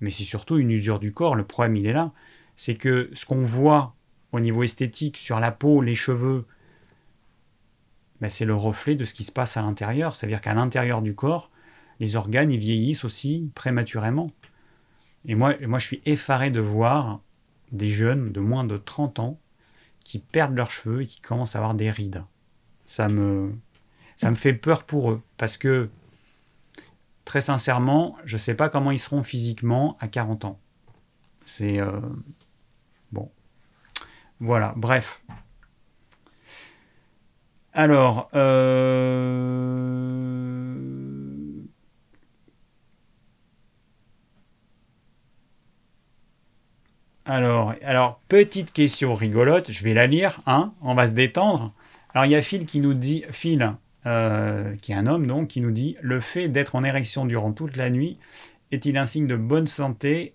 mais c'est surtout une usure du corps, le problème il est là, c'est que ce qu'on voit au niveau esthétique sur la peau, les cheveux, ben, c'est le reflet de ce qui se passe à l'intérieur, c'est-à-dire qu'à l'intérieur du corps, les organes ils vieillissent aussi prématurément. Et moi, moi, je suis effaré de voir des jeunes de moins de 30 ans qui perdent leurs cheveux et qui commencent à avoir des rides. Ça me, ça me fait peur pour eux parce que, très sincèrement, je ne sais pas comment ils seront physiquement à 40 ans. C'est. Euh, bon. Voilà, bref. Alors, euh, alors, petite question rigolote, je vais la lire, hein, on va se détendre. Alors, il y a Phil qui nous dit, Phil, euh, qui est un homme donc, qui nous dit Le fait d'être en érection durant toute la nuit est-il un signe de bonne santé?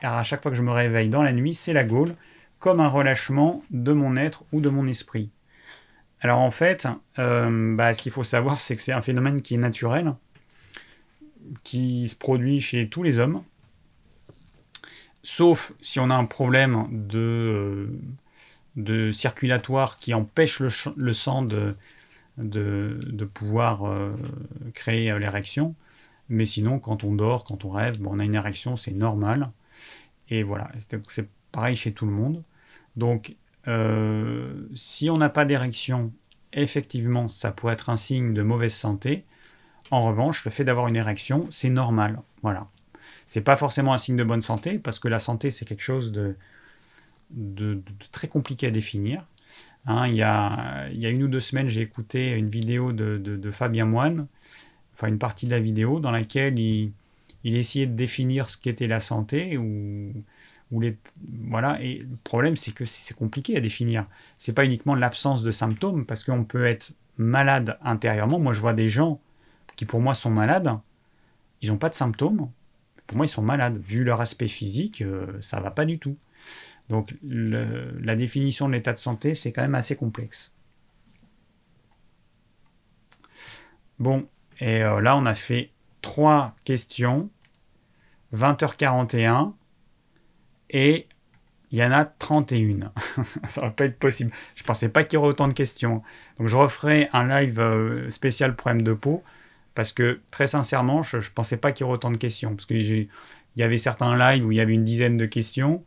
Car à chaque fois que je me réveille dans la nuit, c'est la gaule, comme un relâchement de mon être ou de mon esprit. Alors, en fait, euh, bah, ce qu'il faut savoir, c'est que c'est un phénomène qui est naturel, qui se produit chez tous les hommes sauf si on a un problème de, de circulatoire qui empêche le, sang de, pouvoir euh, créer euh, l'érection. Mais sinon, quand on dort, quand on rêve, bon, on a une érection, c'est normal. Et voilà, c'est pareil chez tout le monde. Donc, euh, si on n'a pas d'érection, effectivement, ça pourrait être un signe de mauvaise santé. En revanche, le fait d'avoir une érection, c'est normal. Voilà. C'est pas forcément un signe de bonne santé, parce que la santé, c'est quelque chose de, très compliqué à définir. Hein, il, y a, y a, une ou deux semaines, j'ai écouté une vidéo de, de, Fabien Moine, enfin une partie de la vidéo, dans laquelle il, il essayait de définir ce qu'était la santé, ou, voilà, et le problème, c'est que c'est compliqué à définir. C'est pas uniquement l'absence de symptômes, parce qu'on peut être malade intérieurement. Moi, je vois des gens qui, pour moi, sont malades, ils n'ont pas de symptômes, pour moi, ils sont malades. Vu leur aspect physique, euh, ça va pas du tout. Donc la définition de l'état de santé, c'est quand même assez complexe. Bon, et euh, là, on a fait trois questions, 20h41, et il y en a 31. ça va pas être possible. Je pensais pas qu'il y aurait autant de questions. Donc je referai un live euh, spécial problème de peau. Parce que très sincèrement, je ne pensais pas qu'il y aurait autant de questions. Parce qu'il y avait certains lives où il y avait une dizaine de questions.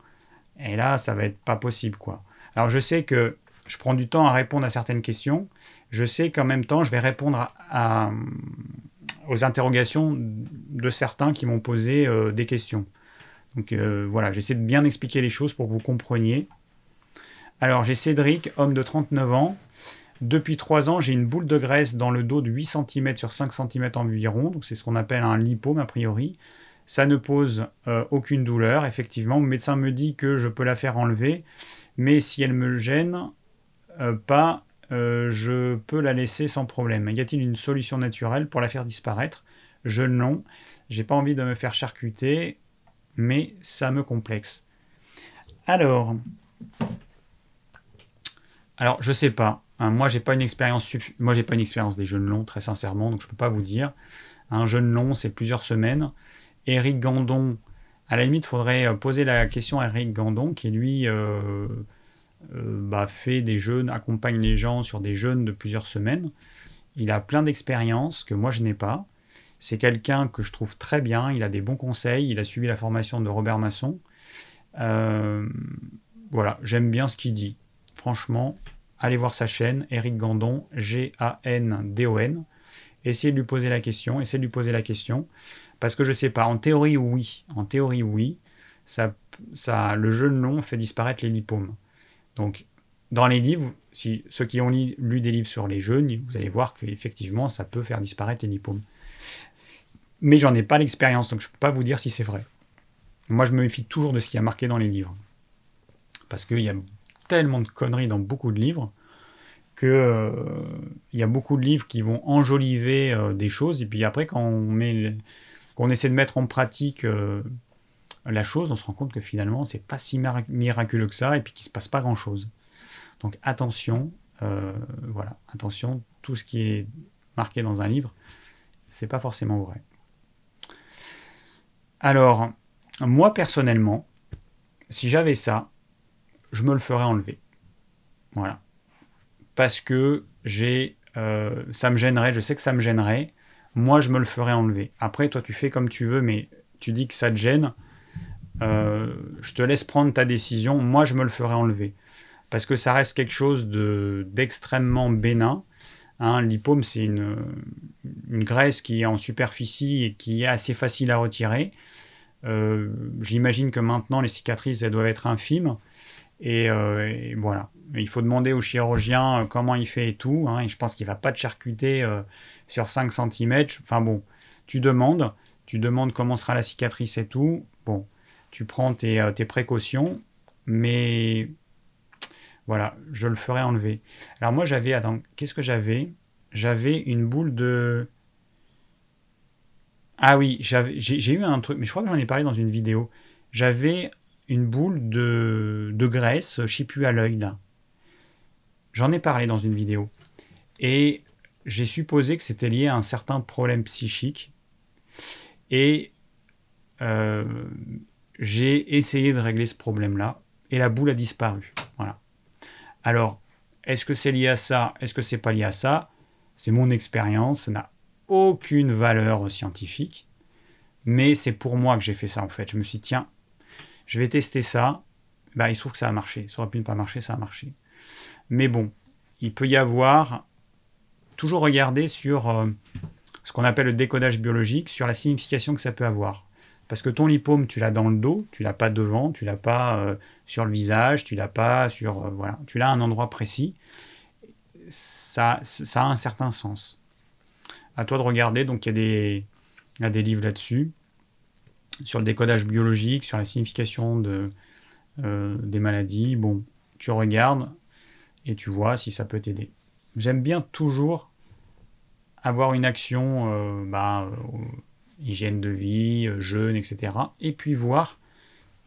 Et là, ça va être pas possible. quoi. Alors je sais que je prends du temps à répondre à certaines questions. Je sais qu'en même temps, je vais répondre aux interrogations de certains qui m'ont posé euh, des questions. Donc euh, voilà, j'essaie de bien expliquer les choses pour que vous compreniez. Alors j'ai Cédric, homme de 39 ans, depuis 3 ans, j'ai une boule de graisse dans le dos de 8 cm sur 5 cm environ, donc c'est ce qu'on appelle un lipome a priori. Ça ne pose euh, aucune douleur, effectivement. Mon médecin me dit que je peux la faire enlever, mais si elle me gêne euh, pas, je peux la laisser sans problème. Y a-t-il une solution naturelle pour la faire disparaître? Je non. J'ai pas envie de me faire charcuter, mais ça me complexe. Alors, alors je sais pas. Hein, moi, j'ai pas une expérience pas une expérience des jeunes longs très sincèrement, donc je peux pas vous dire. Un jeune long, c'est plusieurs semaines. Eric Gandon, à la limite, il faudrait euh, poser la question à Eric Gandon, qui lui euh, euh, bah, fait des jeunes, accompagne les gens sur des jeunes de plusieurs semaines. Il a plein d'expériences que moi je n'ai pas. C'est quelqu'un que je trouve très bien, il a des bons conseils, il a suivi la formation de Robert Masson. voilà, j'aime bien ce qu'il dit. Franchement, allez voir sa chaîne, Eric Gandon, G-A-N-D-O-N. Essayez de lui poser la question, essayez de lui poser la question. Parce que je ne sais pas, en théorie, oui. En théorie, oui. Ça, le jeune long fait disparaître les lipomes. Donc, dans les livres, si ceux qui ont lu, des livres sur les jeunes, vous allez voir qu'effectivement, ça peut faire disparaître les lipomes. Mais j'en ai pas l'expérience, donc je ne peux pas vous dire si c'est vrai. Moi, je me méfie toujours de ce qui a marqué dans les livres. Parce qu'il y a tellement de conneries dans beaucoup de livres que euh, il y a beaucoup de livres qui vont enjoliver euh, des choses et puis après quand on met qu'on essaie de mettre en pratique euh, la chose, on se rend compte que finalement, c'est pas si miraculeux que ça et puis qu'il se passe pas grand-chose. Donc attention, euh, voilà, attention, tout ce qui est marqué dans un livre, c'est pas forcément vrai. Alors, moi personnellement, si j'avais ça, je me le ferais enlever. Voilà. Parce que j'ai. Euh, ça me gênerait, je sais que ça me gênerait. Moi, je me le ferais enlever. Après, toi, tu fais comme tu veux, mais tu dis que ça te gêne. Euh, je te laisse prendre ta décision. Moi, je me le ferais enlever. Parce que ça reste quelque chose d'extrêmement bénin. Hein, L'hypome, c'est une, graisse qui est en superficie et qui est assez facile à retirer. Euh, j'imagine que maintenant, les cicatrices, elles doivent être infimes. Et, euh, voilà. Il faut demander au chirurgien euh, comment il fait et tout. Hein, je pense qu'il ne va pas te charcuter sur 5 cm. Enfin bon, tu demandes. Tu demandes comment sera la cicatrice et tout. Bon, tu prends tes, tes précautions. Mais voilà, je le ferai enlever. Alors moi j'avais, attends, qu'est-ce que j'avais? J'avais une boule de... Ah oui, j'ai eu un truc, mais je crois que j'en ai parlé dans une vidéo. J'avais une boule de, graisse, je sais plus à l'œil là. J'en ai parlé dans une vidéo. Et j'ai supposé que c'était lié à un certain problème psychique. Et euh, j'ai essayé de régler ce problème-là. Et la boule a disparu. Alors, est-ce que c'est lié à ça? Est-ce que c'est pas lié à ça? C'est mon expérience. Ça n'a aucune valeur scientifique. Mais c'est pour moi que j'ai fait ça en fait. Je me suis dit, tiens, je vais tester ça. Bah, il se trouve que ça a marché. Ça aurait pu ne pas marcher, ça a marché. Mais bon, il peut y avoir toujours regarder sur euh, ce qu'on appelle le décodage biologique, sur la signification que ça peut avoir. Parce que ton lipome, tu l'as dans le dos, tu l'as pas devant, tu l'as pas euh, sur le visage, tu l'as pas sur euh, voilà, tu l'as un endroit précis. Ça, a un certain sens. À toi de regarder. Donc il y a des, livres là-dessus sur le décodage biologique, sur la signification euh, des maladies. Bon, tu regardes et tu vois si ça peut t'aider. J'aime bien toujours avoir une action, euh, bah, hygiène de vie, jeûne, etc. Et puis voir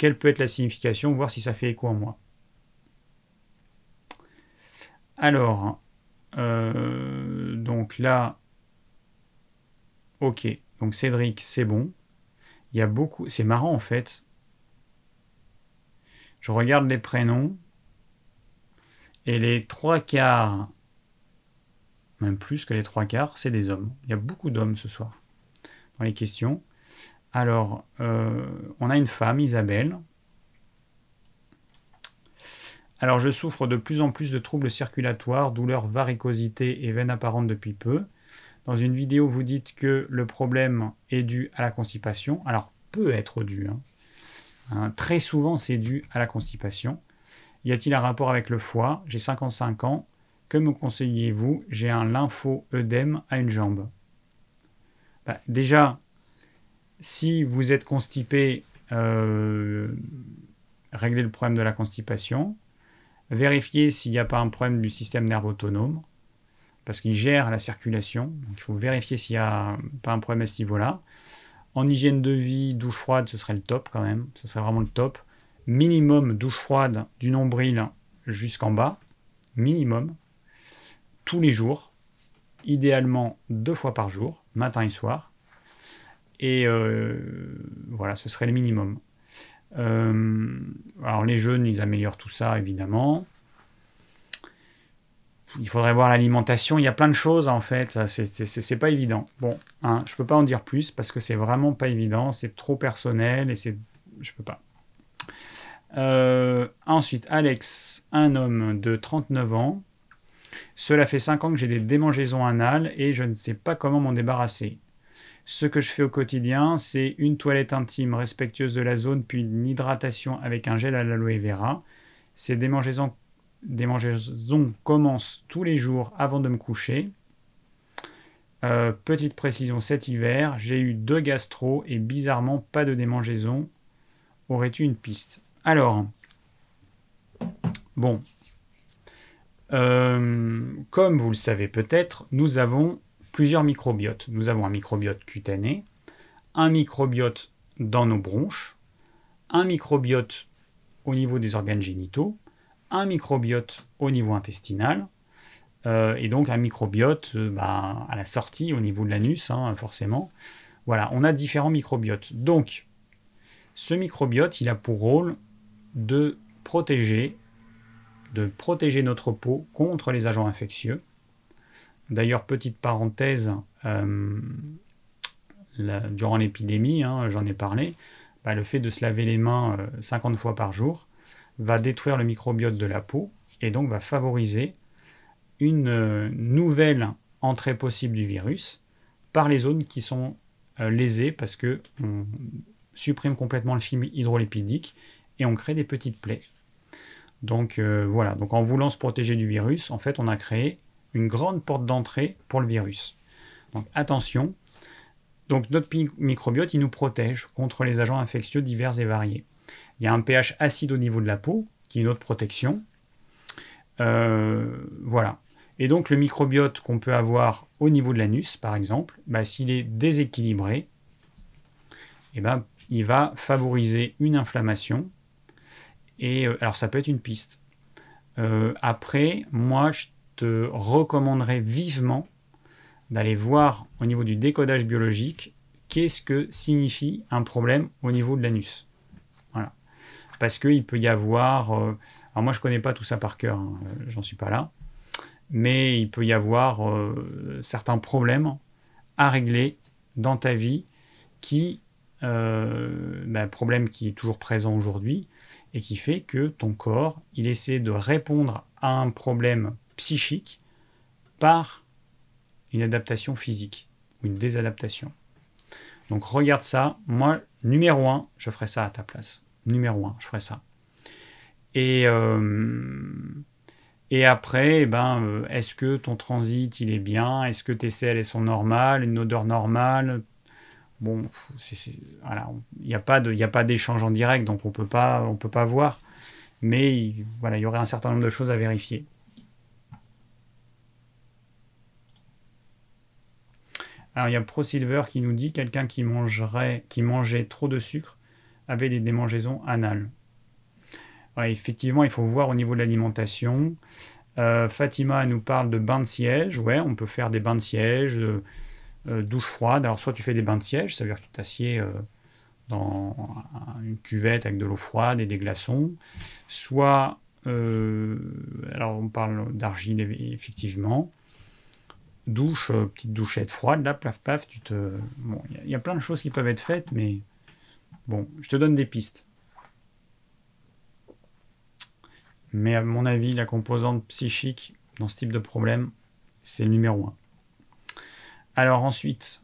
quelle peut être la signification, voir si ça fait écho en moi. Alors, donc là, ok, donc Cédric, c'est bon. Il y a beaucoup. C'est marrant en fait. Je regarde les prénoms. Et les trois quarts, même plus que les trois quarts, c'est des hommes. Il y a beaucoup d'hommes ce soir dans les questions. Alors, euh, on a une femme, Isabelle. Alors, je souffre de plus en plus de troubles circulatoires, douleurs, varicosité et veines apparentes depuis peu. Dans une vidéo, vous dites que le problème est dû à la constipation. Alors, peut être dû. Hein. Hein, très souvent, c'est dû à la constipation. Y a-t-il un rapport avec le foie? J'ai 55 ans. Que me conseillez-vous? J'ai un lympho-œdème à une jambe. Bah, déjà, si vous êtes constipé, euh, réglez le problème de la constipation. Vérifiez s'il n'y a pas un problème du système nerveux autonome parce qu'il gère la circulation. Il faut vérifier s'il n'y a pas un problème à ce niveau-là. En hygiène de vie, douche froide, ce serait le top quand même. Ce serait vraiment le top. Minimum douche froide du nombril jusqu'en bas. Minimum. Tous les jours. Idéalement deux fois par jour, matin et soir. Et euh, voilà, ce serait le minimum. Euh, alors les jeunes, ils améliorent tout ça évidemment il faudrait voir l'alimentation. Il y a plein de choses en fait. C'est pas évident. Bon, hein, je peux pas en dire plus parce que c'est vraiment pas évident. C'est trop personnel et c'est. Je peux pas. Euh, ensuite, Alex, un homme de 39 ans. Cela fait 5 ans que j'ai des démangeaisons anales et je ne sais pas comment m'en débarrasser. Ce que je fais au quotidien, c'est une toilette intime respectueuse de la zone, puis une hydratation avec un gel à l'aloe vera. Ces démangeaisons démangeaisons commencent tous les jours avant de me coucher. Euh, petite précision, cet hiver, j'ai eu deux gastro et bizarrement pas de démangeaison. Aurais-tu une piste? Alors, bon, euh, comme vous le savez peut-être, nous avons plusieurs microbiotes. Nous avons un microbiote cutané, un microbiote dans nos bronches, un microbiote au niveau des organes génitaux, un microbiote au niveau intestinal, euh, et donc un microbiote euh, bah, à la sortie au niveau de l'anus, hein, forcément. Voilà, on a différents microbiotes. Donc, ce microbiote, il a pour rôle de protéger, de protéger notre peau contre les agents infectieux. D'ailleurs, petite parenthèse, euh, durant l'épidémie, hein, j'en ai parlé, bah, le fait de se laver les mains 50 fois par jour va détruire le microbiote de la peau et donc va favoriser une euh, nouvelle entrée possible du virus par les zones qui sont euh, lésées parce que on supprime complètement le film hydrolipidique et on crée des petites plaies. Donc euh, voilà, donc en voulant se protéger du virus, en fait, on a créé une grande porte d'entrée pour le virus. Donc attention. Donc notre microbiote, il nous protège contre les agents infectieux divers et variés. Il y a un pH acide au niveau de la peau, qui est une autre protection. voilà. Et donc le microbiote qu'on peut avoir au niveau de l'anus, par exemple, bah, s'il est déséquilibré, eh ben, il va favoriser une inflammation. Et euh, alors ça peut être une piste. Euh, après, moi, je te recommanderais vivement d'aller voir au niveau du décodage biologique qu'est-ce que signifie un problème au niveau de l'anus. Voilà. Parce qu'il peut y avoir... Euh, alors moi, je ne connais pas tout ça par cœur, hein, j'en suis pas là mais il peut y avoir euh, certains problèmes à régler dans ta vie qui, euh, ben, problème qui est toujours présent aujourd'hui et qui fait que ton corps, il essaie de répondre à un problème psychique par une adaptation physique ou une désadaptation. Donc regarde ça. Moi, numéro un, je ferai ça à ta place. Numéro un, je ferai ça. Et euh, et après, eh ben, euh, est-ce que ton transit il est bien? Est-ce que tes selles sont normales? Une odeur normale? Bon, voilà, il n'y a pas d'échange en direct, donc on on peut pas voir. Mais voilà, il y aurait un certain nombre de choses à vérifier. Alors il y a ProSilver qui nous dit quelqu'un qui mangerait, qui mangeait trop de sucre avait des démangeaisons anales effectivement, il faut voir au niveau de l'alimentation. Euh, Fatima nous parle de bains de siège. Ouais, on peut faire des bains de siège, euh, euh, douche froide. Alors, soit tu fais des bains de siège, ça veut dire que tu t'assieds dans une cuvette avec de l'eau froide et des glaçons. Soit, alors on parle d'argile, effectivement. Douche, petite douchette froide, là, plaf, paf, tu te. Bon, il y, a plein de choses qui peuvent être faites, mais bon, je te donne des pistes. Mais à mon avis, la composante psychique dans ce type de problème, c'est le numéro un. Alors ensuite,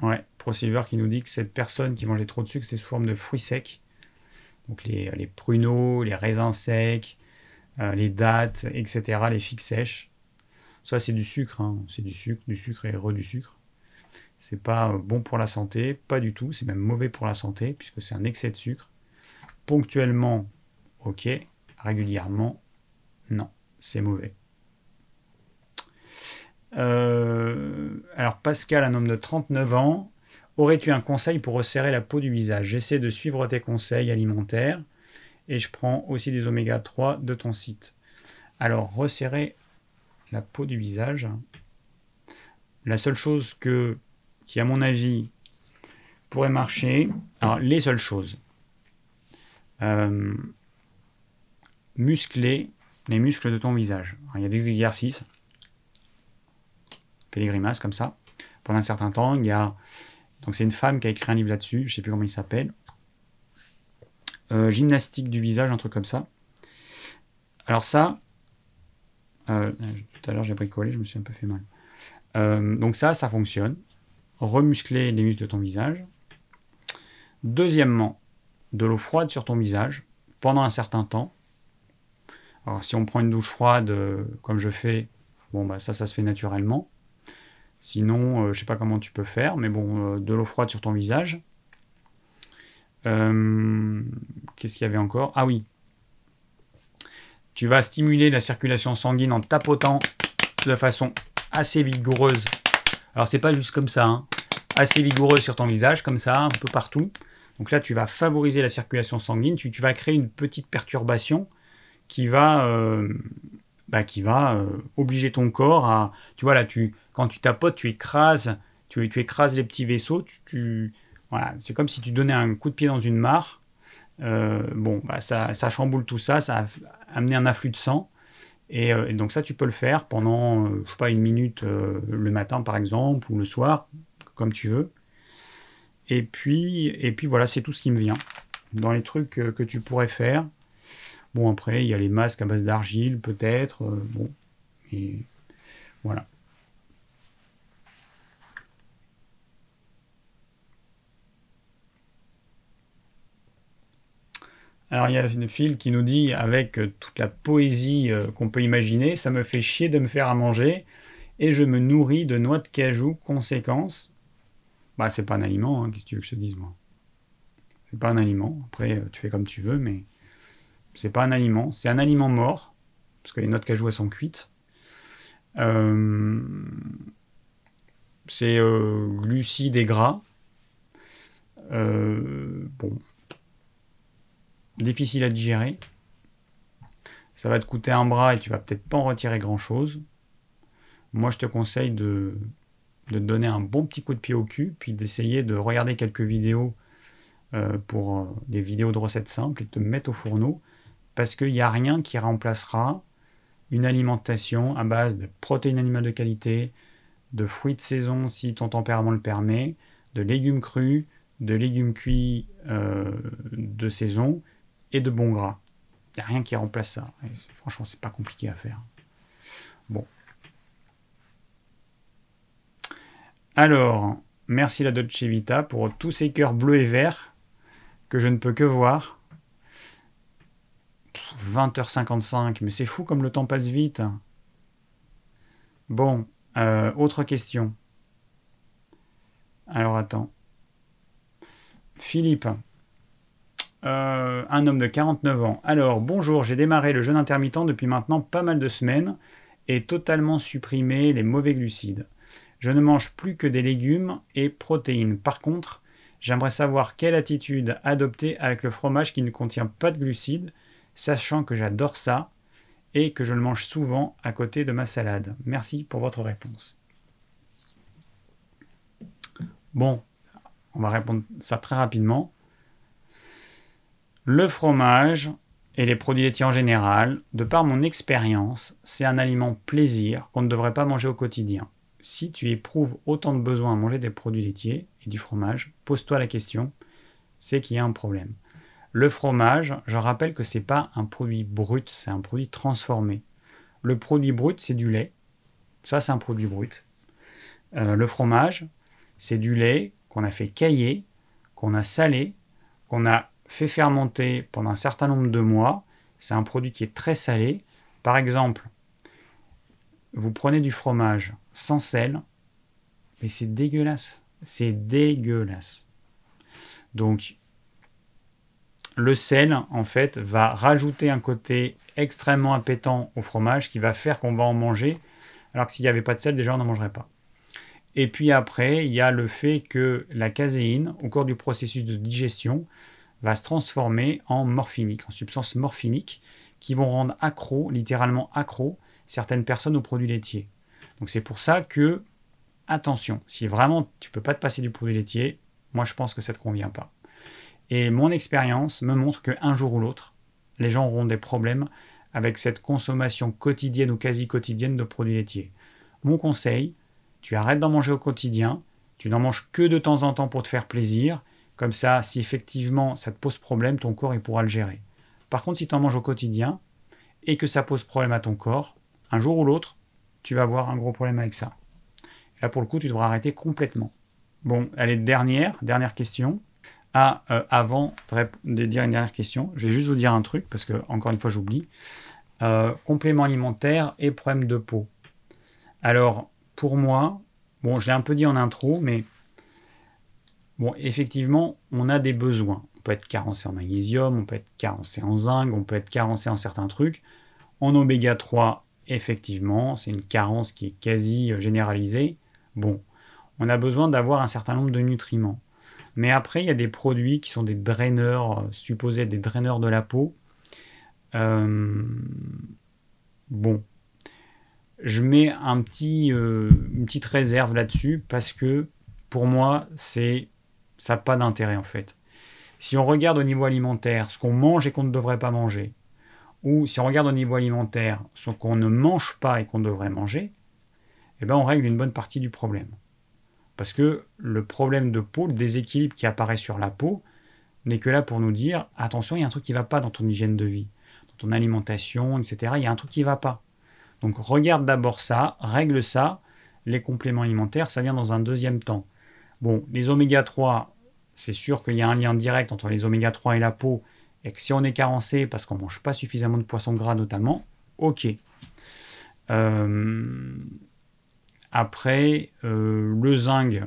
ouais, ProSilver qui nous dit que cette personne qui mangeait trop de sucre, c'était sous forme de fruits secs. Donc les pruneaux, les raisins secs, euh, les dattes, etc., les figues sèches. Ça, c'est du sucre, hein. c'est du sucre, du sucre et re du sucre. C'est pas bon pour la santé, pas du tout, c'est même mauvais pour la santé, puisque c'est un excès de sucre. Ponctuellement, ok. Régulièrement, non. C'est mauvais. Euh, alors Pascal, un homme de 39 ans, aurais-tu un conseil pour resserrer la peau du visage? J'essaie de suivre tes conseils alimentaires et je prends aussi des oméga 3 de ton site. Alors resserrer la peau du visage, la seule chose que, qui à mon avis pourrait marcher, alors les seules choses, euh, muscler les muscles de ton visage. il y a des exercices. Fais les grimaces comme ça. Pendant un certain temps, il y a. Donc, c'est une femme qui a écrit un livre là-dessus. Je ne sais plus comment il s'appelle. Euh, gymnastique du visage, un truc comme ça. Alors, ça. Euh, tout à l'heure, j'ai bricolé, je me suis un peu fait mal. donc, ça, ça fonctionne. Remuscler les muscles de ton visage. Deuxièmement, de l'eau froide sur ton visage pendant un certain temps. Alors si on prend une douche froide euh, comme je fais, bon bah ça ça se fait naturellement. Sinon, euh, je sais pas comment tu peux faire, mais bon, euh, de l'eau froide sur ton visage. Qu'est-ce qu'il y avait encore? Ah oui. Tu vas stimuler la circulation sanguine en tapotant de façon assez vigoureuse Alors c'est pas juste comme ça, hein. assez vigoureux sur ton visage, comme ça, un peu partout. Donc là, tu vas favoriser la circulation sanguine, tu, vas créer une petite perturbation qui va, euh, bah, qui va euh, obliger ton corps à... Tu vois là, tu, quand tu tapotes, tu écrases, tu, tu écrases les petits vaisseaux, tu, voilà, c'est comme si tu donnais un coup de pied dans une mare. Euh, bon, bah, ça, ça chamboule tout ça, ça a amené un afflux de sang. Euh, et, donc ça, tu peux le faire pendant, euh, je sais pas, une minute le matin par exemple, ou le soir, comme tu veux. Et puis, et puis voilà, c'est tout ce qui me vient. Dans les trucs que tu pourrais faire. Bon, après, il y a les masques à base d'argile, peut-être. bon, et voilà. Alors il y a une fille qui nous dit avec euh, toute la poésie euh, qu'on peut imaginer, ça me fait chier de me faire à manger et je me nourris de noix de cajou. Conséquence, bah c'est pas un aliment, hein, qu'est-ce que tu veux que je te dise moi? C'est pas un aliment. Après euh, tu fais comme tu veux, mais c'est pas un aliment. C'est un aliment mort parce que les noix de cajou elles sont cuites. c'est glucides et gras. bon, difficile à digérer. Ça va te coûter un bras et tu vas peut-être pas en retirer grand-chose. Moi, je te conseille de, de te donner un bon petit coup de pied au cul, puis d'essayer de regarder quelques vidéos euh, pour euh, des vidéos de recettes simples et de te mettre au fourneau, parce qu'il n'y a rien qui remplacera une alimentation à base de protéines animales de qualité, de fruits de saison si ton tempérament le permet, de légumes crus, de légumes cuits euh, de saison, et de bon gras. Il n'y a rien qui remplace ça. franchement, c'est pas compliqué à faire. Bon. Alors, merci la Dolce Vita pour tous ces cœurs bleus et verts que je ne peux que voir. 20h55, mais c'est fou comme le temps passe vite. Bon, euh, autre question. Alors attends. Philippe, euh, un homme de 49 ans. Alors, bonjour, j'ai démarré le jeûne intermittent depuis maintenant pas mal de semaines et totalement supprimé les mauvais glucides. Je ne mange plus que des légumes et protéines. Par contre, j'aimerais savoir quelle attitude adopter avec le fromage qui ne contient pas de glucides, sachant que j'adore ça et que je le mange souvent à côté de ma salade. Merci pour votre réponse. Bon, on va répondre ça très rapidement. Le fromage et les produits laitiers en général, de par mon expérience, c'est un aliment plaisir qu'on ne devrait pas manger au quotidien. Si tu éprouves autant de besoin à manger des produits laitiers et du fromage, pose-toi la question, c'est qu'il y a un problème. Le fromage, je rappelle que c'est pas un produit brut, c'est un produit transformé. Le produit brut, c'est du lait. Ça, c'est un produit brut. Euh, le fromage, c'est du lait qu'on a fait cailler, qu'on a salé, qu'on a fait fermenter pendant un certain nombre de mois. C'est un produit qui est très salé. Par exemple, vous prenez du fromage sans sel, mais c'est dégueulasse. C'est dégueulasse. Donc, le sel, en fait, va rajouter un côté extrêmement appétant au fromage qui va faire qu'on va en manger, alors que s'il n'y avait pas de sel, déjà, on n'en mangerait pas. Et puis après, il y a le fait que la caséine, au cours du processus de digestion, va se transformer en morphinique, en substances morphiniques qui vont rendre accro, littéralement accro, certaines personnes aux produits laitiers. Donc c'est pour ça que, attention, si vraiment tu peux pas te passer du produit laitier, moi je pense que ça ne te convient pas. Et mon expérience me montre qu'un jour ou l'autre, les gens auront des problèmes avec cette consommation quotidienne ou quasi quotidienne de produits laitiers. Mon conseil, tu arrêtes d'en manger au quotidien, tu n'en manges que de temps en temps pour te faire plaisir, comme ça, si effectivement ça te pose problème, ton corps il pourra le gérer. Par contre, si tu en manges au quotidien et que ça pose problème à ton corps, un jour ou l'autre, tu vas avoir un gros problème avec ça. Là, pour le coup, tu devras arrêter complètement. Bon, allez, dernière, dernière question. Ah, euh, avant de dire une dernière question, je vais juste vous dire un truc, parce que, encore une fois, j'oublie. Euh, complément alimentaire et problème de peau. Alors, pour moi, bon, j'ai un peu dit en intro, mais Bon, effectivement, on a des besoins. On peut être carencé en magnésium, on peut être carencé en zinc, on peut être carencé en certains trucs. En oméga 3, effectivement, c'est une carence qui est quasi généralisée. Bon, on a besoin d'avoir un certain nombre de nutriments. Mais après, il y a des produits qui sont des draineurs, euh, supposés des draineurs de la peau. Euh, bon, je mets un petit, euh, une petite réserve là-dessus parce que pour moi, c'est ça n'a pas d'intérêt en fait. Si on regarde au niveau alimentaire ce qu'on mange et qu'on ne devrait pas manger, ou si on regarde au niveau alimentaire ce qu'on ne mange pas et qu'on devrait manger, eh ben on règle une bonne partie du problème. Parce que le problème de peau, le déséquilibre qui apparaît sur la peau, n'est que là pour nous dire attention, il y a un truc qui ne va pas dans ton hygiène de vie, dans ton alimentation, etc. Il y a un truc qui ne va pas. Donc regarde d'abord ça, règle ça. Les compléments alimentaires, ça vient dans un deuxième temps. Bon, les oméga 3, c'est sûr qu'il y a un lien direct entre les oméga 3 et la peau, et que si on est carencé parce qu'on ne mange pas suffisamment de poissons gras notamment, ok. Euh, après, euh, le zinc,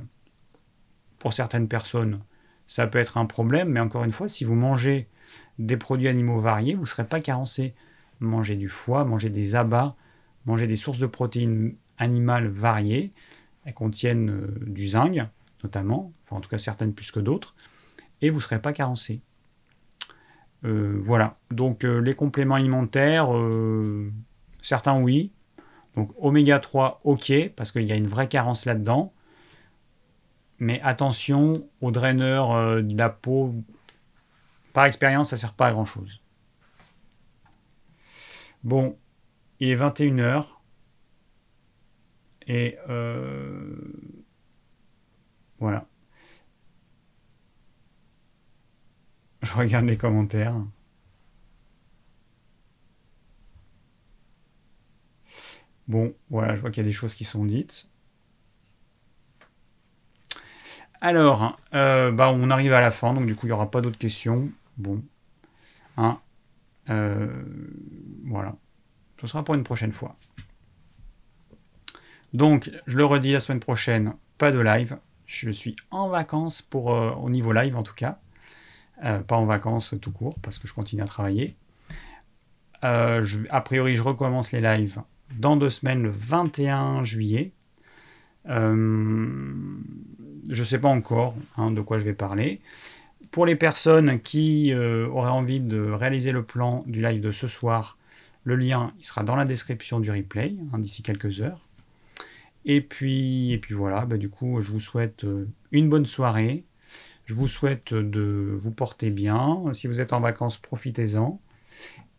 pour certaines personnes, ça peut être un problème, mais encore une fois, si vous mangez des produits animaux variés, vous ne serez pas carencé. Manger du foie, manger des abats, manger des sources de protéines animales variées, elles contiennent euh, du zinc notamment, enfin en tout cas certaines plus que d'autres, et vous ne serez pas carencé. Euh, voilà, donc euh, les compléments alimentaires, certains oui, donc oméga 3 ok, parce qu'il y a une vraie carence là-dedans, mais attention aux draineurs de la peau, par expérience ça ne sert pas à grand-chose. Bon, il est 21h. Et euh, voilà. Je regarde les commentaires. Bon, voilà, je vois qu'il y a des choses qui sont dites. Alors, euh, bah, on arrive à la fin, donc du coup, il n'y aura pas d'autres questions. Bon. Hein, euh, voilà. Ce sera pour une prochaine fois. Donc, je le redis la semaine prochaine, pas de live. Je suis en vacances pour euh, au niveau live en tout cas. Euh, pas en vacances tout court parce que je continue à travailler. Euh, a priori, je recommence les lives dans deux semaines, le 21 juillet. je ne sais pas encore hein, de quoi je vais parler. Pour les personnes qui auraient envie de réaliser le plan du live de ce soir, le lien, il sera dans la description du replay hein, d'ici quelques heures. Et puis, et puis voilà, bah, du coup, je vous souhaite euh, une bonne soirée. Je vous souhaite de vous porter bien. Si vous êtes en vacances, profitez-en.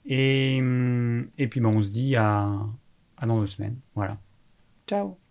Et, hum, puis, bah, on se dit à, à dans deux semaines. Voilà. Ciao